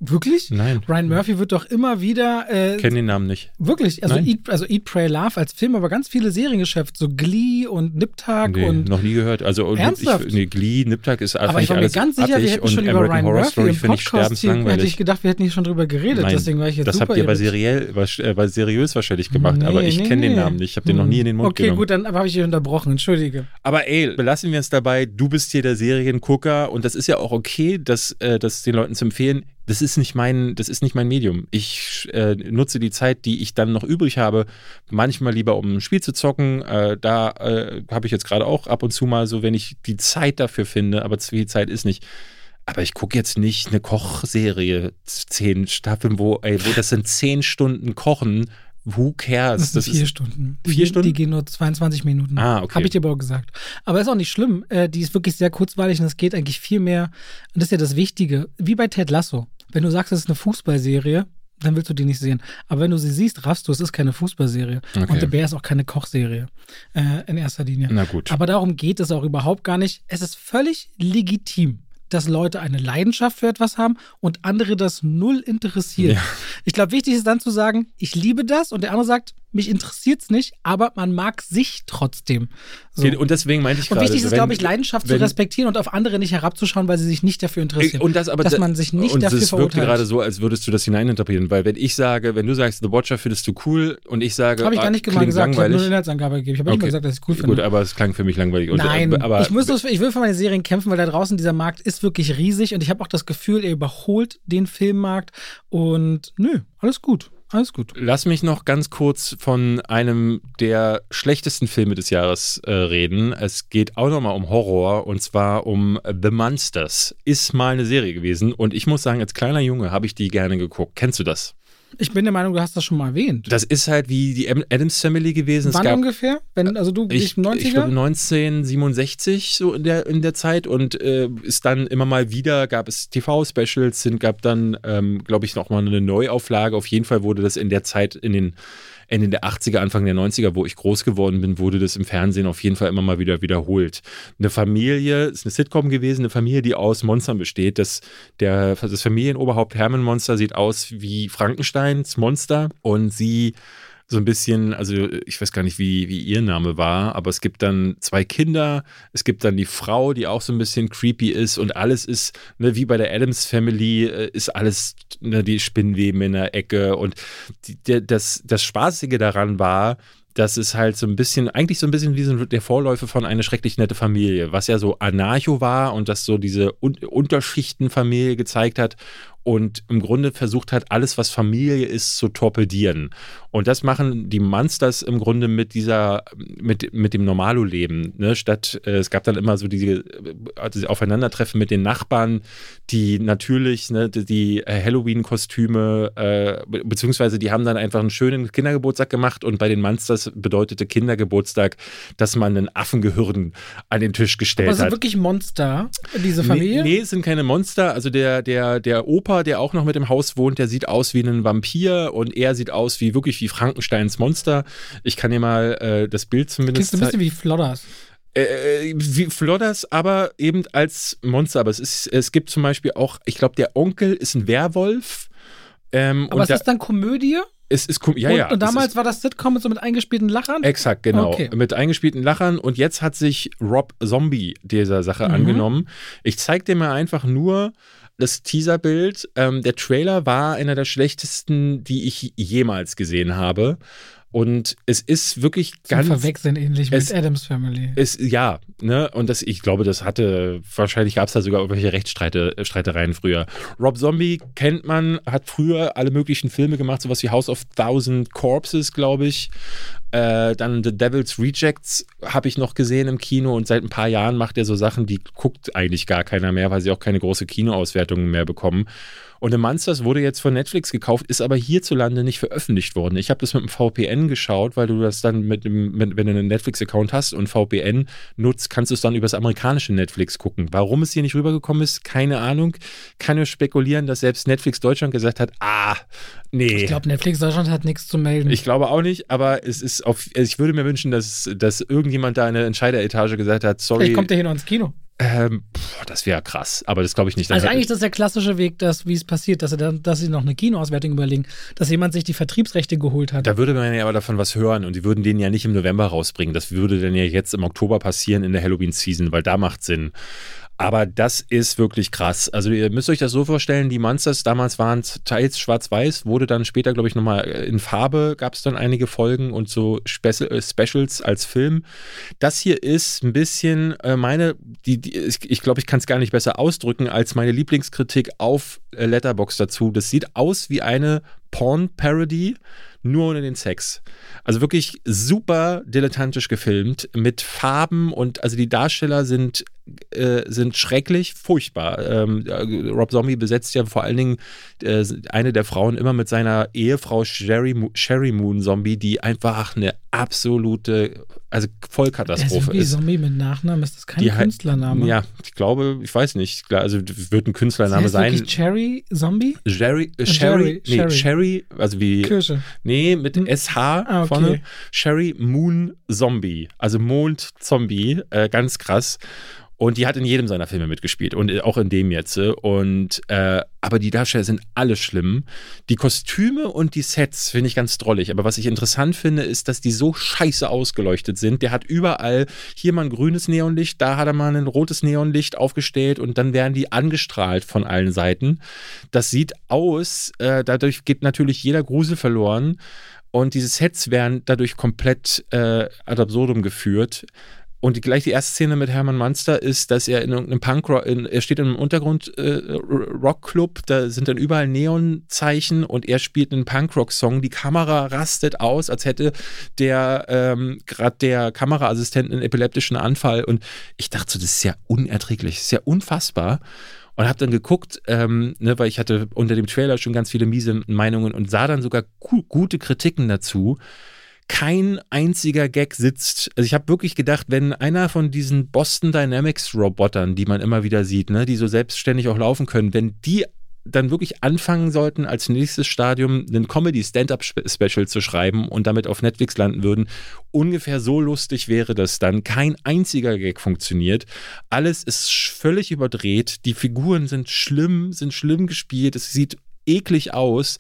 A: wirklich?
B: Nein.
A: Ryan Murphy wird doch immer wieder.
B: Äh, Kenne den Namen nicht.
A: Wirklich? Also Eat, also Eat, Pray, Love als Film, aber ganz viele Seriengeschäfte, so Glee und Niptag
B: nee,
A: und.
B: noch nie gehört. Also
A: Ernsthaft?
B: Ich, nee, Glee, Niptag ist
A: aber ich war mir ganz sicher, wir hätten schon über American Ryan Horror Murphy Story im Podcast hier, hätte ich gedacht, wir hätten hier schon drüber geredet. Nein, deswegen war ich jetzt
B: Das habt ihr bei seriell, äh, bei seriös wahrscheinlich gemacht, nee, aber ich nee, kenne den Namen nicht. Ich habe den noch nie in den Mund
A: okay,
B: genommen.
A: Okay, gut, dann habe ich dich unterbrochen. Entschuldige.
B: Aber ey, belassen wir es dabei du bist hier der Seriengucker und das ist ja auch okay, das, äh, das den Leuten zu empfehlen. Das ist nicht mein, das ist nicht mein Medium. Ich äh, nutze die Zeit, die ich dann noch übrig habe, manchmal lieber um ein Spiel zu zocken. Äh, da äh, habe ich jetzt gerade auch ab und zu mal so, wenn ich die Zeit dafür finde, aber zu viel Zeit ist nicht. Aber ich gucke jetzt nicht eine Kochserie, zehn Staffeln, wo, ey, wo das sind zehn Stunden Kochen Who cares?
A: Das sind das vier ist Stunden.
B: Die, vier Stunden?
A: Die gehen nur 22 Minuten.
B: Ah, okay.
A: Habe ich dir aber auch gesagt. Aber ist auch nicht schlimm. Äh, die ist wirklich sehr kurzweilig und es geht eigentlich viel mehr. Und das ist ja das Wichtige. Wie bei Ted Lasso. Wenn du sagst, es ist eine Fußballserie, dann willst du die nicht sehen. Aber wenn du sie siehst, raffst du, es ist keine Fußballserie. Okay. Und The Bear ist auch keine Kochserie äh, in erster Linie.
B: Na gut.
A: Aber darum geht es auch überhaupt gar nicht. Es ist völlig legitim, dass Leute eine Leidenschaft für etwas haben und andere das null interessiert. Ja. Ich glaube, wichtig ist dann zu sagen, ich liebe das und der andere sagt, mich interessiert es nicht, aber man mag sich trotzdem.
B: So. Und deswegen meinte ich
A: gerade.
B: Und
A: wichtig ist, glaube ich, Leidenschaft wenn, zu respektieren und auf andere nicht herabzuschauen, weil sie sich nicht dafür interessieren.
B: Und das aber,
A: dass man sich nicht
B: und
A: dafür
B: es wirkt gerade so, als würdest du das hineininterpretieren, weil wenn ich sage, wenn du sagst, The Watcher findest du cool und ich sage,
A: habe ich gar nicht ah, mal gesagt, ich habe nur eine Inhaltsangabe gegeben. Ich habe okay. nicht gesagt, dass ich es cool finde.
B: Gut, aber es klang für mich langweilig. Und,
A: Nein,
B: äh, aber,
A: ich, muss das, ich will für meine Serien kämpfen, weil da draußen dieser Markt ist wirklich riesig und ich habe auch das Gefühl, er überholt den Filmmarkt und nö, alles gut. Alles gut.
B: Lass mich noch ganz kurz von einem der schlechtesten Filme des Jahres äh, reden. Es geht auch nochmal um Horror und zwar um The Monsters. Ist mal eine Serie gewesen und ich muss sagen, als kleiner Junge habe ich die gerne geguckt. Kennst du das?
A: Ich bin der Meinung, du hast das schon mal erwähnt.
B: Das ist halt wie die Adams Family gewesen.
A: Wann gab, ungefähr? Wenn, also du,
B: ich, 90er? Ich glaube 1967 so in der, in der Zeit und äh, ist dann immer mal wieder, gab es TV-Specials, gab dann, ähm, glaube ich, noch mal eine Neuauflage. Auf jeden Fall wurde das in der Zeit in den Ende der 80er, Anfang der 90er, wo ich groß geworden bin, wurde das im Fernsehen auf jeden Fall immer mal wieder wiederholt. Eine Familie, ist eine Sitcom gewesen, eine Familie, die aus Monstern besteht. Das, der, das Familienoberhaupt Hermann Monster sieht aus wie Frankensteins Monster und sie so ein bisschen, also ich weiß gar nicht, wie, wie ihr Name war, aber es gibt dann zwei Kinder, es gibt dann die Frau, die auch so ein bisschen creepy ist und alles ist, ne, wie bei der Adams Family, äh, ist alles, ne, die Spinnweben in der Ecke und die, der, das, das Spaßige daran war, dass es halt so ein bisschen, eigentlich so ein bisschen wie so der Vorläufer von eine schrecklich nette Familie, was ja so Anarcho war und das so diese Un Unterschichtenfamilie gezeigt hat und im Grunde versucht hat, alles, was Familie ist, zu torpedieren. Und das machen die Monsters im Grunde mit dieser, mit, mit dem Normalo-Leben. Ne? Statt, äh, es gab dann immer so diese, diese Aufeinandertreffen mit den Nachbarn, die natürlich ne, die Halloween-Kostüme, äh, beziehungsweise die haben dann einfach einen schönen Kindergeburtstag gemacht und bei den Monsters bedeutete Kindergeburtstag, dass man einen Affengehirn an den Tisch gestellt Aber
A: hat. Aber sind wirklich Monster, diese Familie?
B: Nee, nee, es sind keine Monster. Also der, der, der Opa Opa, der auch noch mit im Haus wohnt, der sieht aus wie ein Vampir und er sieht aus wie wirklich wie Frankensteins Monster. Ich kann dir mal äh, das Bild zumindest.
A: Klingt ein bisschen wie Flodders.
B: Äh, äh, wie Flodders, aber eben als Monster. Aber es, ist, es gibt zum Beispiel auch, ich glaube, der Onkel ist ein Werwolf.
A: Ähm, aber es ist dann Komödie?
B: Es ist, ja,
A: und,
B: ja.
A: Und damals war das Sitcom so mit eingespielten Lachern?
B: Exakt, genau. Okay. Mit eingespielten Lachern. Und jetzt hat sich Rob Zombie dieser Sache mhm. angenommen. Ich zeig dir mal einfach nur das Teaserbild. Ähm, der Trailer war einer der schlechtesten, die ich jemals gesehen habe. Und es ist wirklich Zum ganz.
A: Verwechseln ähnlich es, mit Adams Family.
B: Es, ja, ne? Und das, ich glaube, das hatte, wahrscheinlich gab es da sogar irgendwelche Rechtsstreitereien früher. Rob Zombie kennt man, hat früher alle möglichen Filme gemacht, sowas wie House of Thousand Corpses, glaube ich. Äh, dann The Devil's Rejects habe ich noch gesehen im Kino und seit ein paar Jahren macht er so Sachen, die guckt eigentlich gar keiner mehr, weil sie auch keine große Kinoauswertungen mehr bekommen. Und The Monsters wurde jetzt von Netflix gekauft, ist aber hierzulande nicht veröffentlicht worden. Ich habe das mit dem VPN geschaut, weil du das dann mit, dem, mit wenn du einen Netflix-Account hast und VPN nutzt, kannst du es dann über das amerikanische Netflix gucken. Warum es hier nicht rübergekommen ist, keine Ahnung. Kann nur spekulieren, dass selbst Netflix Deutschland gesagt hat, ah, nee.
A: Ich glaube, Netflix Deutschland hat nichts zu melden.
B: Ich glaube auch nicht, aber es ist auf, ich würde mir wünschen, dass, dass irgendjemand da in der Entscheideretage gesagt hat, sorry.
A: Vielleicht kommt der hier noch ins Kino.
B: Ähm, boah, das wäre krass, aber das glaube ich nicht.
A: Also eigentlich ist das der klassische Weg, dass, wie es passiert, dass, sie dann, dass sie noch eine Kinoauswertung überlegen, dass jemand sich die Vertriebsrechte geholt hat.
B: Da würde man ja aber davon was hören und die würden den ja nicht im November rausbringen. Das würde dann ja jetzt im Oktober passieren in der Halloween-Season, weil da macht Sinn. Aber das ist wirklich krass. Also ihr müsst euch das so vorstellen, die Monsters damals waren teils schwarz-weiß, wurde dann später, glaube ich, nochmal in Farbe, gab es dann einige Folgen und so äh, Specials als Film. Das hier ist ein bisschen äh, meine, die, die ich glaube, ich kann es gar nicht besser ausdrücken als meine Lieblingskritik auf äh, Letterbox dazu. Das sieht aus wie eine Porn-Parody, nur ohne den Sex. Also wirklich super dilettantisch gefilmt mit Farben und also die Darsteller sind äh, sind schrecklich, furchtbar. Ähm, äh, Rob Zombie besetzt ja vor allen Dingen äh, eine der Frauen immer mit seiner Ehefrau Sherry, Sherry Moon Zombie, die einfach eine absolute, also Vollkatastrophe ist.
A: Zombie mit Nachnamen, ist das kein die Künstlername?
B: Ja, ich glaube, ich weiß nicht, also wird ein Künstlername das heißt sein.
A: Cherry Zombie?
B: Jerry, äh, Sherry, nee, Sherry. Sherry, also wie.
A: Kirsche.
B: Nee, mit hm. SH ah, okay. vorne. Sherry Moon Zombie, also Mond Zombie, äh, ganz krass. Und die hat in jedem seiner Filme mitgespielt und äh, auch in dem jetzt. Äh, und äh, aber die Darsteller sind alle schlimm. Die Kostüme und die Sets finde ich ganz drollig. Aber was ich interessant finde, ist, dass die so scheiße ausgeleuchtet sind. Der hat überall hier mal ein grünes Neonlicht, da hat er mal ein rotes Neonlicht aufgestellt und dann werden die angestrahlt von allen Seiten. Das sieht aus, äh, dadurch geht natürlich jeder Grusel verloren. Und diese Sets werden dadurch komplett äh, ad absurdum geführt. Und gleich die erste Szene mit Hermann Munster ist, dass er in irgendeinem Punkrock, er steht in einem Untergrund-Rockclub, äh, da sind dann überall Neonzeichen und er spielt einen Punkrock-Song. Die Kamera rastet aus, als hätte der ähm, gerade der Kameraassistent einen epileptischen Anfall. Und ich dachte so, das ist ja unerträglich, das ist ja unfassbar und habe dann geguckt, ähm, ne, weil ich hatte unter dem Trailer schon ganz viele miese Meinungen und sah dann sogar gute Kritiken dazu kein einziger Gag sitzt. Also ich habe wirklich gedacht, wenn einer von diesen Boston Dynamics Robotern, die man immer wieder sieht, ne, die so selbstständig auch laufen können, wenn die dann wirklich anfangen sollten, als nächstes Stadium einen Comedy-Stand-Up-Special zu schreiben und damit auf Netflix landen würden, ungefähr so lustig wäre das dann. Kein einziger Gag funktioniert. Alles ist völlig überdreht. Die Figuren sind schlimm, sind schlimm gespielt. Es sieht eklig aus.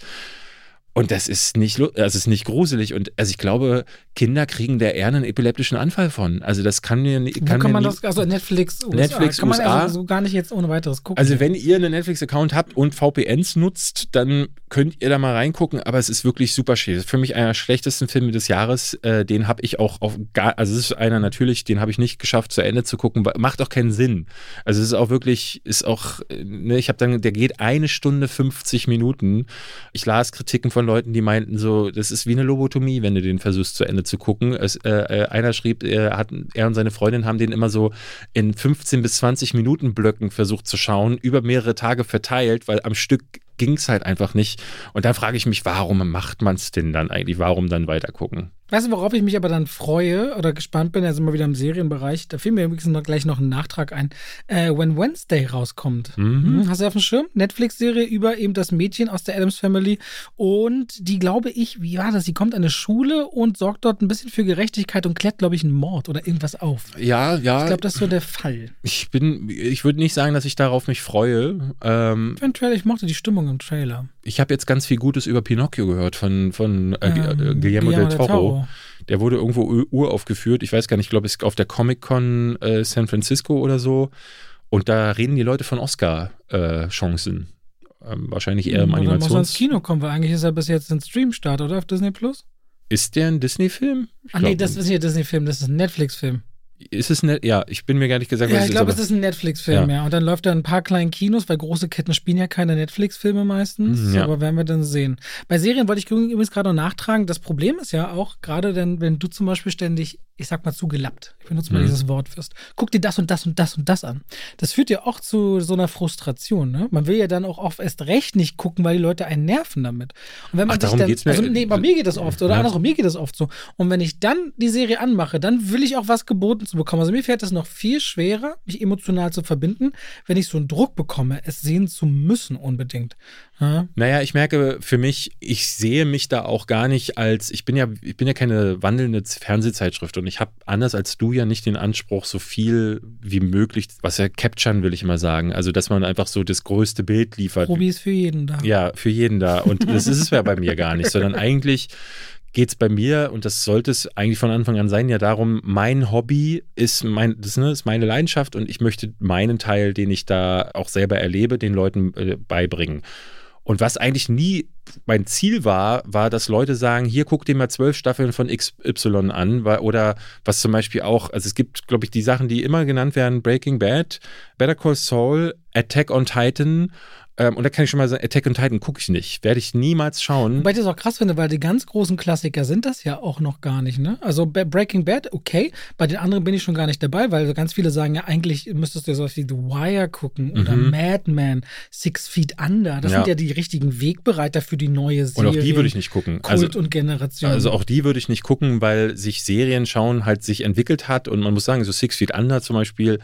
B: Und das ist nicht, das ist nicht gruselig. Und also ich glaube, Kinder kriegen da eher einen epileptischen Anfall von. Also das kann mir nicht.
A: Kann, kann man das, also Netflix USA,
B: Netflix
A: kann man
B: USA,
A: also so gar nicht jetzt ohne weiteres gucken.
B: Also wenn ihr einen Netflix-Account habt und VPNs nutzt, dann könnt ihr da mal reingucken, aber es ist wirklich super schön. Für mich einer der schlechtesten Filme des Jahres. Äh, den habe ich auch auf gar, also es ist einer natürlich, den habe ich nicht geschafft zu Ende zu gucken. Macht auch keinen Sinn. Also es ist auch wirklich, ist auch, ne, ich habe dann, der geht eine Stunde 50 Minuten. Ich las Kritiken von Leuten, die meinten so, das ist wie eine Lobotomie, wenn du den versuchst zu Ende zu gucken. Es, äh, äh, einer schrieb, er, hat, er und seine Freundin haben den immer so in 15 bis 20 Minuten Blöcken versucht zu schauen, über mehrere Tage verteilt, weil am Stück ging es halt einfach nicht. Und da frage ich mich, warum macht man es denn dann eigentlich? Warum dann weiter gucken?
A: Weißt du, worauf ich mich aber dann freue oder gespannt bin, also immer wieder im Serienbereich, da fiel mir übrigens noch gleich noch ein Nachtrag ein, äh, When Wednesday rauskommt. Mhm. Hm, hast du auf dem Schirm? Netflix-Serie über eben das Mädchen aus der Adams Family und die, glaube ich, wie war das, sie kommt an eine Schule und sorgt dort ein bisschen für Gerechtigkeit und klärt, glaube ich, einen Mord oder irgendwas auf.
B: Ja, ja.
A: Ich glaube, das ist so der Fall.
B: Ich bin, ich würde nicht sagen, dass ich darauf mich freue. Ähm,
A: Eventuell, ich mochte die Stimmung im Trailer.
B: Ich habe jetzt ganz viel Gutes über Pinocchio gehört von, von äh, ähm, Guillermo, del Toro. Toro. Der wurde irgendwo uraufgeführt. Ich weiß gar nicht, ich glaube, es ist auf der Comic-Con äh, San Francisco oder so. Und da reden die Leute von Oscar-Chancen. Äh, ähm, wahrscheinlich eher im oder Animations... Muss
A: ins Kino kommen, weil eigentlich ist er bis jetzt ein Stream-Start, oder? Auf Disney Plus?
B: Ist der ein Disney-Film?
A: Ach nee, das ist nicht ein Disney-Film, das ist ein Netflix-Film.
B: Ist es net? Ja, ich bin mir gar nicht gesagt,
A: was ja, ich glaube, es ist ein Netflix-Film, ja. ja. Und dann läuft er in ein paar kleinen Kinos, weil große Ketten spielen ja keine Netflix-Filme meistens. Mhm, ja. Aber werden wir dann sehen. Bei Serien wollte ich übrigens gerade noch nachtragen. Das Problem ist ja auch, gerade denn, wenn du zum Beispiel ständig ich sag mal, zu gelappt. Ich benutze mal mhm. dieses Wort wirst. Guck dir das und das und das und das an. Das führt ja auch zu so einer Frustration. Ne? Man will ja dann auch oft erst recht nicht gucken, weil die Leute einen nerven damit. Und wenn man
B: Ach, darum dann, geht's mir.
A: Also, nee, bei mir geht das oft. Oder ja. andersrum, mir geht das oft so. Und wenn ich dann die Serie anmache, dann will ich auch was geboten zu bekommen. Also mir fällt es noch viel schwerer, mich emotional zu verbinden, wenn ich so einen Druck bekomme, es sehen zu müssen unbedingt.
B: Ja. Naja, ich merke für mich, ich sehe mich da auch gar nicht als, ich bin ja, ich bin ja keine wandelnde Fernsehzeitschrift und ich habe anders als du ja nicht den Anspruch, so viel wie möglich, was ja capturen will ich immer sagen. Also, dass man einfach so das größte Bild liefert.
A: Probi ist für jeden da.
B: Ja, für jeden da. Und das ist es ja bei mir gar nicht, sondern eigentlich geht es bei mir, und das sollte es eigentlich von Anfang an sein, ja darum, mein Hobby ist, mein, das, ne, ist meine Leidenschaft und ich möchte meinen Teil, den ich da auch selber erlebe, den Leuten äh, beibringen. Und was eigentlich nie mein Ziel war, war, dass Leute sagen, hier guck dir mal zwölf Staffeln von XY an. Oder was zum Beispiel auch, also es gibt, glaube ich, die Sachen, die immer genannt werden, Breaking Bad, Better Call Saul, Attack on Titan ähm, und da kann ich schon mal sagen, Attack on Titan gucke ich nicht. Werde ich niemals schauen.
A: Wobei ich das auch krass finde, weil die ganz großen Klassiker sind das ja auch noch gar nicht, ne? Also Breaking Bad, okay. Bei den anderen bin ich schon gar nicht dabei, weil ganz viele sagen ja, eigentlich müsstest du so wie The Wire gucken oder mhm. Mad Men, Six Feet Under. Das ja. sind ja die richtigen Wegbereiter für die neue Serie.
B: Und auch die würde ich nicht gucken.
A: Kult also, und Generation.
B: Also auch die würde ich nicht gucken, weil sich Serien schauen halt sich entwickelt hat und man muss sagen, so Six Feet Under zum Beispiel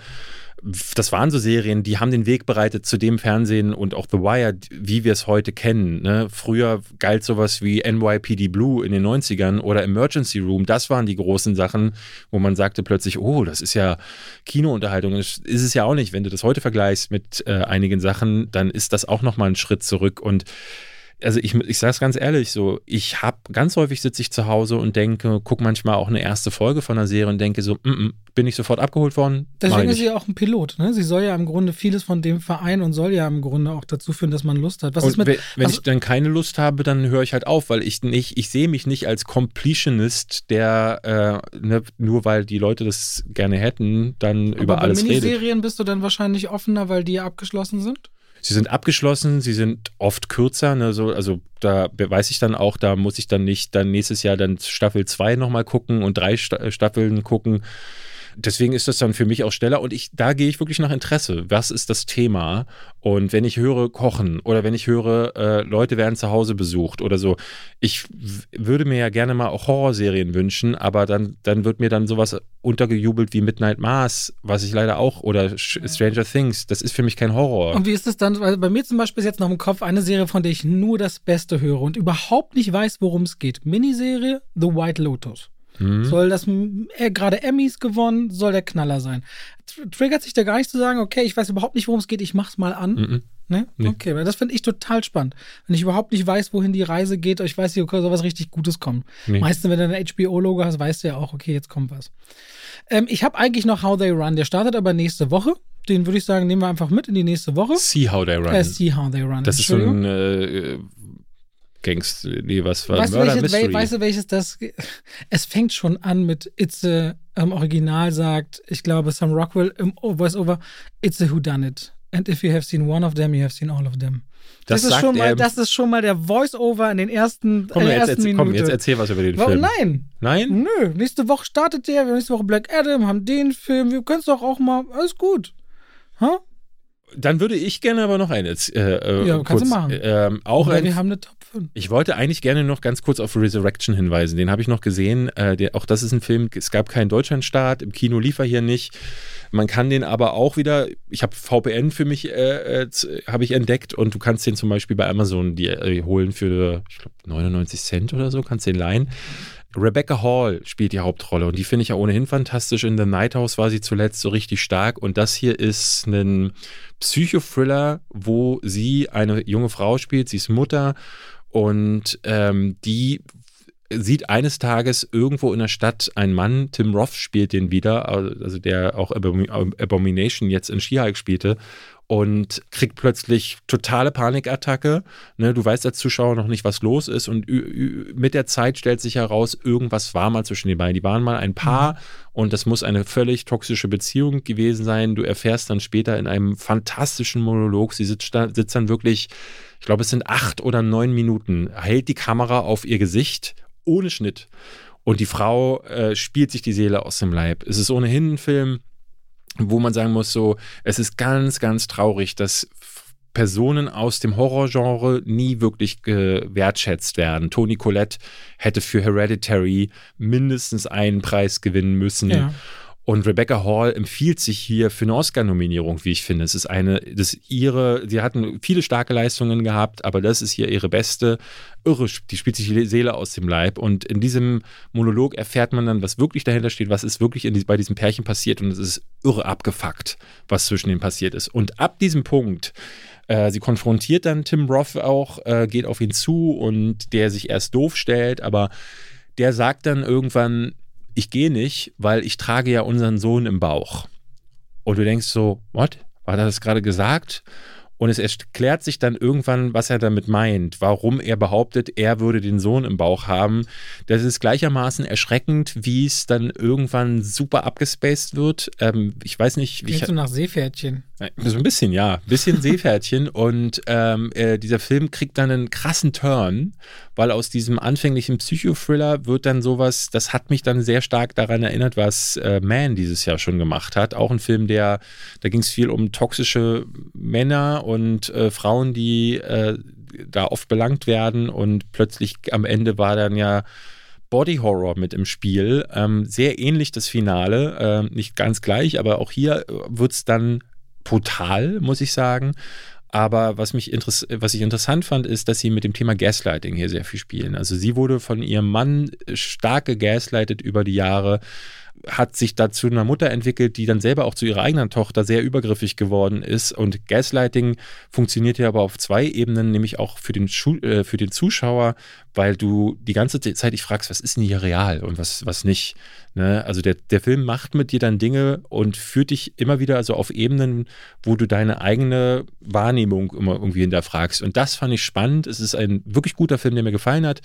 B: das waren so Serien, die haben den Weg bereitet zu dem Fernsehen und auch The Wire, wie wir es heute kennen. Ne? Früher galt sowas wie NYPD Blue in den 90ern oder Emergency Room. Das waren die großen Sachen, wo man sagte plötzlich, oh, das ist ja Kinounterhaltung. Das ist es ja auch nicht. Wenn du das heute vergleichst mit äh, einigen Sachen, dann ist das auch nochmal ein Schritt zurück und also ich, ich sage es ganz ehrlich so, ich habe ganz häufig sitze ich zu Hause und denke, gucke manchmal auch eine erste Folge von einer Serie und denke so, mm -mm, bin ich sofort abgeholt worden.
A: Deswegen ist sie ja auch ein Pilot. Ne? Sie soll ja im Grunde vieles von dem Verein und soll ja im Grunde auch dazu führen, dass man Lust hat.
B: Was und mit, wenn, wenn ich dann keine Lust habe, dann höre ich halt auf, weil ich nicht, ich sehe mich nicht als Completionist, der äh, ne, nur weil die Leute das gerne hätten, dann über alles redet.
A: Bei Miniserien bist du dann wahrscheinlich offener, weil die abgeschlossen sind?
B: Sie sind abgeschlossen, sie sind oft kürzer, ne, so, also da weiß ich dann auch, da muss ich dann nicht dann nächstes Jahr dann Staffel 2 nochmal gucken und drei Staffeln gucken. Deswegen ist das dann für mich auch schneller und ich, da gehe ich wirklich nach Interesse. Was ist das Thema? Und wenn ich höre Kochen oder wenn ich höre, äh, Leute werden zu Hause besucht oder so, ich würde mir ja gerne mal auch Horrorserien wünschen, aber dann, dann wird mir dann sowas untergejubelt wie Midnight Mars, was ich leider auch, oder Stranger Things, das ist für mich kein Horror.
A: Und wie ist es dann, also bei mir zum Beispiel ist jetzt noch im Kopf eine Serie, von der ich nur das Beste höre und überhaupt nicht weiß, worum es geht. Miniserie The White Lotus. Mhm. Soll das er gerade Emmys gewonnen, soll der Knaller sein. Triggert sich da gar nicht zu sagen, okay, ich weiß überhaupt nicht, worum es geht, ich mach's mal an. Mhm. Ne? Nee. Okay, weil das finde ich total spannend. Wenn ich überhaupt nicht weiß, wohin die Reise geht, ich weiß nicht, okay, soll was richtig Gutes kommen. Nee. Meistens, wenn du ein HBO-Logo hast, weißt du ja auch, okay, jetzt kommt was. Ähm, ich habe eigentlich noch How They Run, der startet aber nächste Woche. Den würde ich sagen, nehmen wir einfach mit in die nächste Woche.
B: See How They Run.
A: Äh, see How They Run.
B: Das ist so ein äh, Gangster, nee, was war
A: weißt Murder welches, Mystery. Weißt du, welches das, es fängt schon an mit It's a, im Original sagt, ich glaube, Sam Rockwell im Voice-Over, It's a Whodunit. And if you have seen one of them, you have seen all of them. Das, das ist, schon mal, das ist schon mal der Voice-Over in den ersten,
B: komm,
A: der
B: jetzt,
A: ersten
B: Minute. Komm, jetzt erzähl was über den?
A: Film. Nein.
B: Nein?
A: Nö. Nächste Woche startet der, nächste Woche Black Adam, haben den Film. Wir können es doch auch mal, alles gut. Huh?
B: Dann würde ich gerne aber noch einen äh, äh,
A: ja, kurz, kannst du machen.
B: Ähm, auch
A: ein, wir haben eine Top 5.
B: Ich wollte eigentlich gerne noch ganz kurz auf Resurrection hinweisen. Den habe ich noch gesehen. Äh, der, auch das ist ein Film. Es gab keinen Deutschlandstart. Im Kino lief er hier nicht. Man kann den aber auch wieder. Ich habe VPN für mich äh, äh habe ich entdeckt und du kannst den zum Beispiel bei Amazon die, äh, holen für ich glaube 99 Cent oder so. Kannst den leihen. Rebecca Hall spielt die Hauptrolle und die finde ich ja ohnehin fantastisch. In The Night House war sie zuletzt so richtig stark und das hier ist ein Psychothriller, wo sie eine junge Frau spielt, sie ist Mutter und ähm, die sieht eines Tages irgendwo in der Stadt einen Mann, Tim Roth spielt den wieder, also der auch Abomination jetzt in She-Hulk spielte und kriegt plötzlich totale Panikattacke. Ne, du weißt als Zuschauer noch nicht, was los ist. Und mit der Zeit stellt sich heraus, irgendwas war mal zwischen den beiden. Die waren mal ein Paar mhm. und das muss eine völlig toxische Beziehung gewesen sein. Du erfährst dann später in einem fantastischen Monolog, sie sitzt, sitzt dann wirklich, ich glaube, es sind acht oder neun Minuten, hält die Kamera auf ihr Gesicht ohne Schnitt. Und die Frau äh, spielt sich die Seele aus dem Leib. Es ist ohnehin ein Film, wo man sagen muss, so, es ist ganz, ganz traurig, dass Personen aus dem Horrorgenre nie wirklich gewertschätzt werden. Toni Collette hätte für Hereditary mindestens einen Preis gewinnen müssen. Ja. Und Rebecca Hall empfiehlt sich hier für eine Oscar-Nominierung, wie ich finde. Es ist eine, das ihre, sie hatten viele starke Leistungen gehabt, aber das ist hier ihre beste. Irre, die spielt sich die Seele aus dem Leib. Und in diesem Monolog erfährt man dann, was wirklich dahinter steht, was ist wirklich die, bei diesem Pärchen passiert. Und es ist irre abgefuckt, was zwischen ihnen passiert ist. Und ab diesem Punkt, äh, sie konfrontiert dann Tim Roth auch, äh, geht auf ihn zu und der sich erst doof stellt, aber der sagt dann irgendwann, ich gehe nicht, weil ich trage ja unseren Sohn im Bauch. Und du denkst so, what? War das gerade gesagt? Und es erklärt sich dann irgendwann, was er damit meint, warum er behauptet, er würde den Sohn im Bauch haben. Das ist gleichermaßen erschreckend, wie es dann irgendwann super abgespaced wird. Ähm, ich weiß nicht,
A: wie. Klingt so nach Seepferdchen.
B: So ein bisschen, ja. Ein bisschen Seepferdchen. Und ähm, äh, dieser Film kriegt dann einen krassen Turn, weil aus diesem anfänglichen Psychothriller wird dann sowas, das hat mich dann sehr stark daran erinnert, was äh, Man dieses Jahr schon gemacht hat. Auch ein Film, der, da ging es viel um toxische Männer und äh, Frauen, die äh, da oft belangt werden und plötzlich am Ende war dann ja Body Horror mit im Spiel. Ähm, sehr ähnlich das Finale, äh, nicht ganz gleich, aber auch hier wird es dann brutal, muss ich sagen. Aber was mich was ich interessant fand, ist, dass sie mit dem Thema Gaslighting hier sehr viel spielen. Also sie wurde von ihrem Mann stark gegaslightet über die Jahre hat sich dazu einer Mutter entwickelt, die dann selber auch zu ihrer eigenen Tochter sehr übergriffig geworden ist. Und Gaslighting funktioniert ja aber auf zwei Ebenen, nämlich auch für den, Schu äh, für den Zuschauer, weil du die ganze Zeit dich fragst, was ist denn hier real und was, was nicht. Ne? Also der, der Film macht mit dir dann Dinge und führt dich immer wieder also auf Ebenen, wo du deine eigene Wahrnehmung immer irgendwie hinterfragst. Und das fand ich spannend. Es ist ein wirklich guter Film, der mir gefallen hat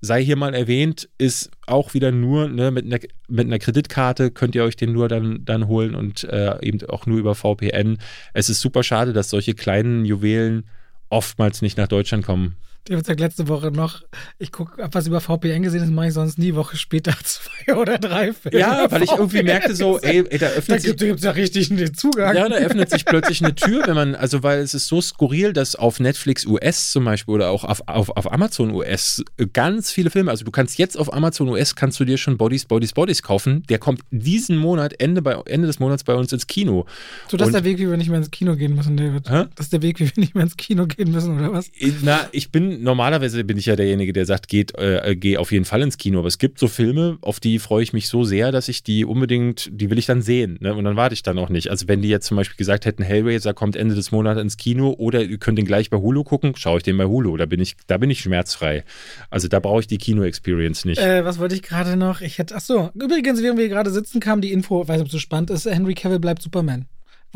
B: sei hier mal erwähnt, ist auch wieder nur ne, mit, einer, mit einer Kreditkarte könnt ihr euch den nur dann, dann holen und äh, eben auch nur über VPN. Es ist super schade, dass solche kleinen Juwelen oftmals nicht nach Deutschland kommen.
A: Der hat letzte Woche noch, ich gucke, was über VPN gesehen ist, mache ich sonst nie Woche später zwei oder drei
B: Filme. Ja, weil ich irgendwie merkte so, ey, ey da öffnet da
A: sich. Da gibt es ja richtig einen Zugang.
B: Ja, da öffnet sich plötzlich eine Tür, wenn man, also weil es ist so skurril, dass auf Netflix US zum Beispiel oder auch auf, auf, auf Amazon US ganz viele Filme, also du kannst jetzt auf Amazon US, kannst du dir schon Bodies, Bodies, Bodies kaufen. Der kommt diesen Monat, Ende, bei, Ende des Monats bei uns ins Kino.
A: So, das ist der Weg, wie wir nicht mehr ins Kino gehen müssen, David. Hä? Das ist der Weg, wie wir nicht mehr ins Kino gehen müssen, oder was?
B: Na, ich bin normalerweise bin ich ja derjenige, der sagt, geht, äh, geh auf jeden Fall ins Kino. Aber es gibt so Filme, auf die freue ich mich so sehr, dass ich die unbedingt, die will ich dann sehen. Ne? Und dann warte ich dann auch nicht. Also wenn die jetzt zum Beispiel gesagt hätten, Hellraiser kommt Ende des Monats ins Kino oder ihr könnt den gleich bei Hulu gucken, schaue ich den bei Hulu. Da bin ich, da bin ich schmerzfrei. Also da brauche ich die Kino-Experience nicht.
A: Äh, was wollte ich gerade noch? Ich hätte, ach so, übrigens, während wir gerade sitzen, kam die Info, weiß nicht, ob es so spannend ist, Henry Cavill bleibt Superman.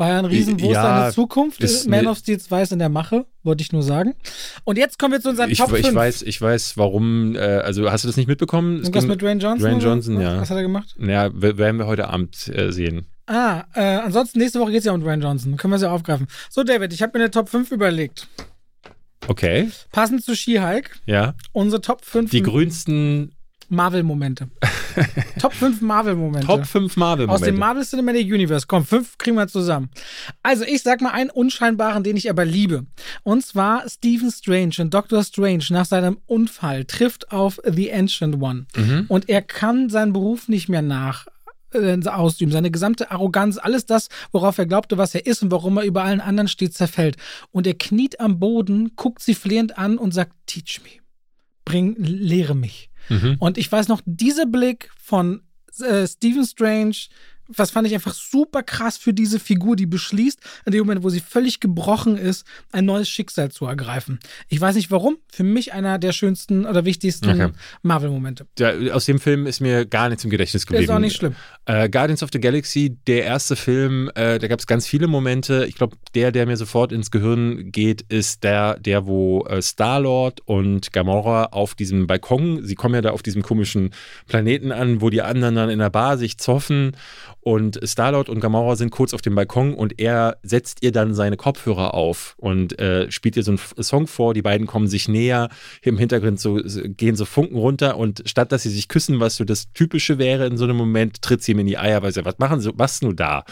A: War ja ein Riesen, wo ja, ist seine Zukunft? Man of Steel 2 ist in der Mache, wollte ich nur sagen. Und jetzt kommen wir zu unseren
B: ich,
A: Top 5.
B: Ich weiß, ich weiß, warum, äh, also hast du das nicht mitbekommen?
A: Irgendwas mit Dwayne Johnson?
B: Dwayne Johnson, oder? ja.
A: Was hat er gemacht?
B: Ja, werden wir heute Abend äh, sehen.
A: Ah, äh, ansonsten nächste Woche geht es ja um Dwayne Johnson. Können wir es ja aufgreifen. So, David, ich habe mir eine Top 5 überlegt.
B: Okay.
A: Passend zu She-Hulk.
B: Ja.
A: Unsere Top 5.
B: Die grünsten
A: Marvel-Momente. Top 5 Marvel-Momente.
B: Top 5 Marvel-Momente.
A: Aus dem Marvel Cinematic Universe. Komm, 5 kriegen wir zusammen. Also, ich sag mal einen unscheinbaren, den ich aber liebe. Und zwar Stephen Strange und Doctor Strange nach seinem Unfall trifft auf The Ancient One. Mhm. Und er kann seinen Beruf nicht mehr nach äh, ausüben. Seine gesamte Arroganz, alles das, worauf er glaubte, was er ist und warum er über allen anderen steht, zerfällt. Und er kniet am Boden, guckt sie flehend an und sagt, teach me. Bring, lehre mich. Mhm. Und ich weiß noch, dieser Blick von äh, Stephen Strange, was fand ich einfach super krass für diese Figur, die beschließt, in dem Moment, wo sie völlig gebrochen ist, ein neues Schicksal zu ergreifen. Ich weiß nicht warum. Für mich einer der schönsten oder wichtigsten okay. Marvel-Momente.
B: Aus dem Film ist mir gar nichts im Gedächtnis geblieben.
A: Ist auch nicht schlimm.
B: Äh, Guardians of the Galaxy, der erste Film, äh, da gab es ganz viele Momente. Ich glaube, der, der mir sofort ins Gehirn geht, ist der, der wo äh, Star-Lord und Gamora auf diesem Balkon, sie kommen ja da auf diesem komischen Planeten an, wo die anderen dann in der Bar sich zoffen und Starlord und Gamora sind kurz auf dem Balkon und er setzt ihr dann seine Kopfhörer auf und äh, spielt ihr so einen Song vor. Die beiden kommen sich näher. Im Hintergrund so, gehen so Funken runter und statt dass sie sich küssen, was so das Typische wäre in so einem Moment, tritt sie ihm in die Eier, weil sie, was machen sie, was nur da?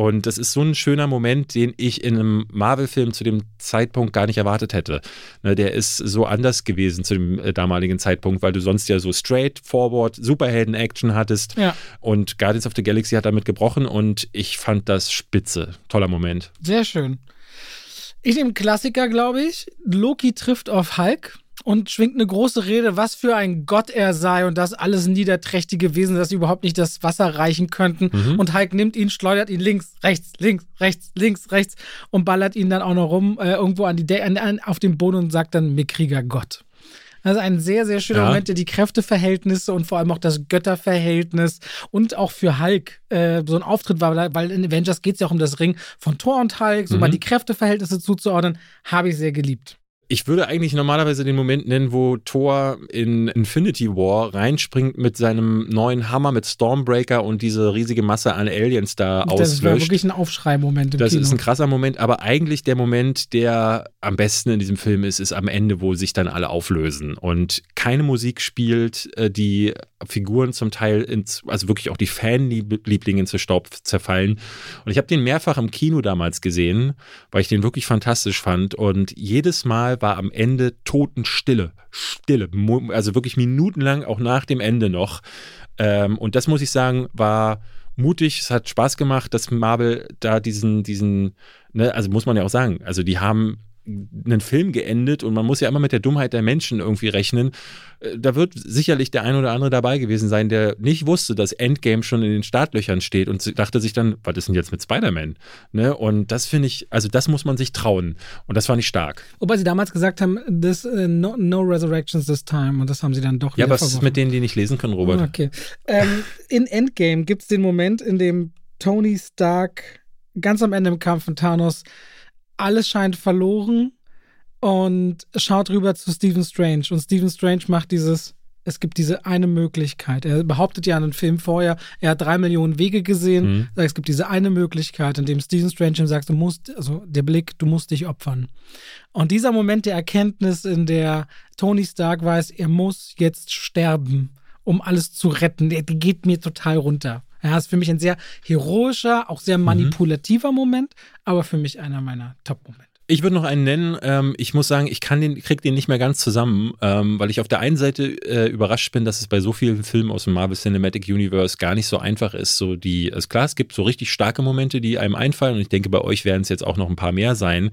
B: Und das ist so ein schöner Moment, den ich in einem Marvel-Film zu dem Zeitpunkt gar nicht erwartet hätte. Ne, der ist so anders gewesen zu dem äh, damaligen Zeitpunkt, weil du sonst ja so straightforward Superhelden-Action hattest. Ja. Und Guardians of the Galaxy hat damit gebrochen und ich fand das spitze. Toller Moment.
A: Sehr schön. Ich nehme Klassiker, glaube ich. Loki trifft auf Hulk und schwingt eine große Rede, was für ein Gott er sei und dass alles niederträchtige Wesen, dass sie überhaupt nicht das Wasser reichen könnten. Mhm. Und Hulk nimmt ihn, schleudert ihn links, rechts, links, rechts, links, rechts und ballert ihn dann auch noch rum äh, irgendwo an die De an, an, auf den Boden und sagt dann mickriger Gott. Also ein sehr, sehr schöner ja. Moment, der die Kräfteverhältnisse und vor allem auch das Götterverhältnis und auch für Hulk äh, so ein Auftritt war, weil in Avengers geht es ja auch um das Ring von Thor und Hulk, so mhm. mal die Kräfteverhältnisse zuzuordnen, habe ich sehr geliebt.
B: Ich würde eigentlich normalerweise den Moment nennen, wo Thor in Infinity War reinspringt mit seinem neuen Hammer mit Stormbreaker und diese riesige Masse an Aliens da das auslöscht. Das war
A: wirklich ein Aufschrei-Moment.
B: Das Kino. ist ein krasser Moment, aber eigentlich der Moment, der am besten in diesem Film ist, ist am Ende, wo sich dann alle auflösen und keine Musik spielt, äh, die Figuren zum Teil ins, also wirklich auch die Fanlieblinge zu Staub zerfallen. Und ich habe den mehrfach im Kino damals gesehen, weil ich den wirklich fantastisch fand. Und jedes Mal war am Ende Totenstille. Stille. Also wirklich minutenlang, auch nach dem Ende noch. Ähm, und das muss ich sagen, war mutig. Es hat Spaß gemacht, dass Marvel da diesen, diesen, ne, also muss man ja auch sagen, also die haben einen Film geendet und man muss ja immer mit der Dummheit der Menschen irgendwie rechnen. Äh, da wird sicherlich der ein oder andere dabei gewesen sein, der nicht wusste, dass Endgame schon in den Startlöchern steht und dachte sich dann, was ist denn jetzt mit Spider-Man? Ne? Und das finde ich, also das muss man sich trauen. Und das fand ich stark.
A: Wobei sie damals gesagt haben, this, uh, no, no, resurrections this time. Und das haben sie dann doch
B: Ja, was ist mit denen, die nicht lesen können, Robert?
A: Okay. Ähm, in Endgame gibt es den Moment, in dem Tony Stark ganz am Ende im Kampf von Thanos alles scheint verloren und schaut rüber zu Stephen Strange. Und Stephen Strange macht dieses es gibt diese eine Möglichkeit. Er behauptet ja in einem Film vorher, er hat drei Millionen Wege gesehen. Mhm. Es gibt diese eine Möglichkeit, in dem Stephen Strange ihm sagt, du musst, also der Blick, du musst dich opfern. Und dieser Moment der Erkenntnis, in der Tony Stark weiß, er muss jetzt sterben, um alles zu retten, der, der geht mir total runter. Ja, ist für mich ein sehr heroischer, auch sehr mhm. manipulativer mhm. Moment, aber für mich einer meiner Top-Momente.
B: Ich würde noch einen nennen. Ähm, ich muss sagen, ich kann den, krieg den nicht mehr ganz zusammen, ähm, weil ich auf der einen Seite äh, überrascht bin, dass es bei so vielen Filmen aus dem Marvel Cinematic Universe gar nicht so einfach ist. So die, also klar, es gibt so richtig starke Momente, die einem einfallen und ich denke, bei euch werden es jetzt auch noch ein paar mehr sein.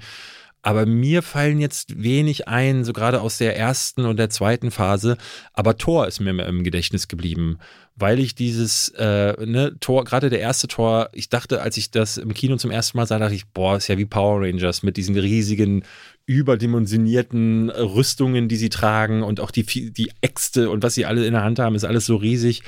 B: Aber mir fallen jetzt wenig ein, so gerade aus der ersten und der zweiten Phase. Aber Thor ist mir im Gedächtnis geblieben, weil ich dieses äh, ne, Tor, gerade der erste Tor, ich dachte, als ich das im Kino zum ersten Mal sah, dachte ich, boah, ist ja wie Power Rangers mit diesen riesigen, überdimensionierten Rüstungen, die sie tragen und auch die, die Äxte und was sie alle in der Hand haben, ist alles so riesig.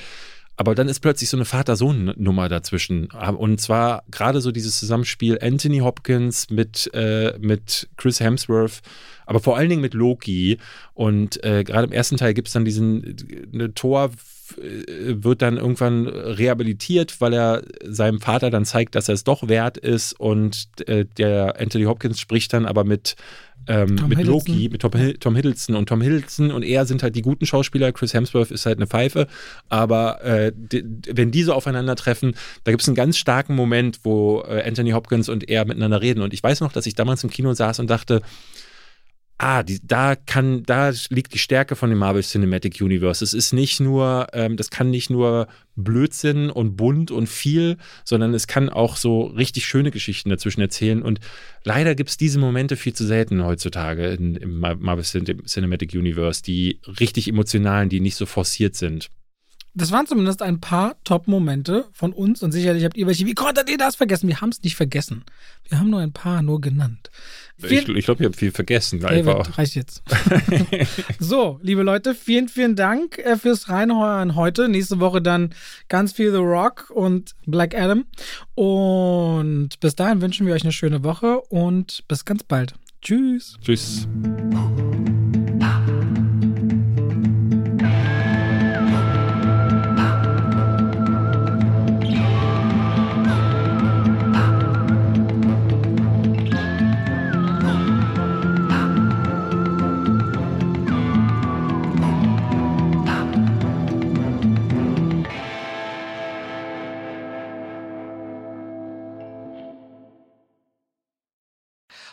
B: Aber dann ist plötzlich so eine Vater-Sohn-Nummer dazwischen. Und zwar gerade so dieses Zusammenspiel Anthony Hopkins mit, äh, mit Chris Hemsworth, aber vor allen Dingen mit Loki. Und äh, gerade im ersten Teil gibt es dann diesen eine Tor äh, wird dann irgendwann rehabilitiert, weil er seinem Vater dann zeigt, dass er es doch wert ist und äh, der Anthony Hopkins spricht dann aber mit ähm, mit Loki, mit Tom, Tom, Hiddleston und Tom Hiddleston und er sind halt die guten Schauspieler. Chris Hemsworth ist halt eine Pfeife. Aber äh, wenn die so aufeinandertreffen, da gibt es einen ganz starken Moment, wo äh, Anthony Hopkins und er miteinander reden. Und ich weiß noch, dass ich damals im Kino saß und dachte, ah, die, da kann, da liegt die Stärke von dem Marvel Cinematic Universe. Es ist nicht nur, ähm, das kann nicht nur Blödsinn und bunt und viel, sondern es kann auch so richtig schöne Geschichten dazwischen erzählen. Und leider gibt es diese Momente viel zu selten heutzutage in, im Marvel Cinematic Universe, die richtig emotionalen, die nicht so forciert sind.
A: Das waren zumindest ein paar Top-Momente von uns und sicherlich habt ihr welche. Wie konntet ihr das vergessen? Wir haben es nicht vergessen. Wir haben nur ein paar nur genannt.
B: Ich, ich glaube, ihr habt viel vergessen.
A: David, reicht jetzt. so, liebe Leute, vielen, vielen Dank äh, fürs Reinhören heute. Nächste Woche dann ganz viel The Rock und Black Adam. Und bis dahin wünschen wir euch eine schöne Woche und bis ganz bald. Tschüss.
B: Tschüss.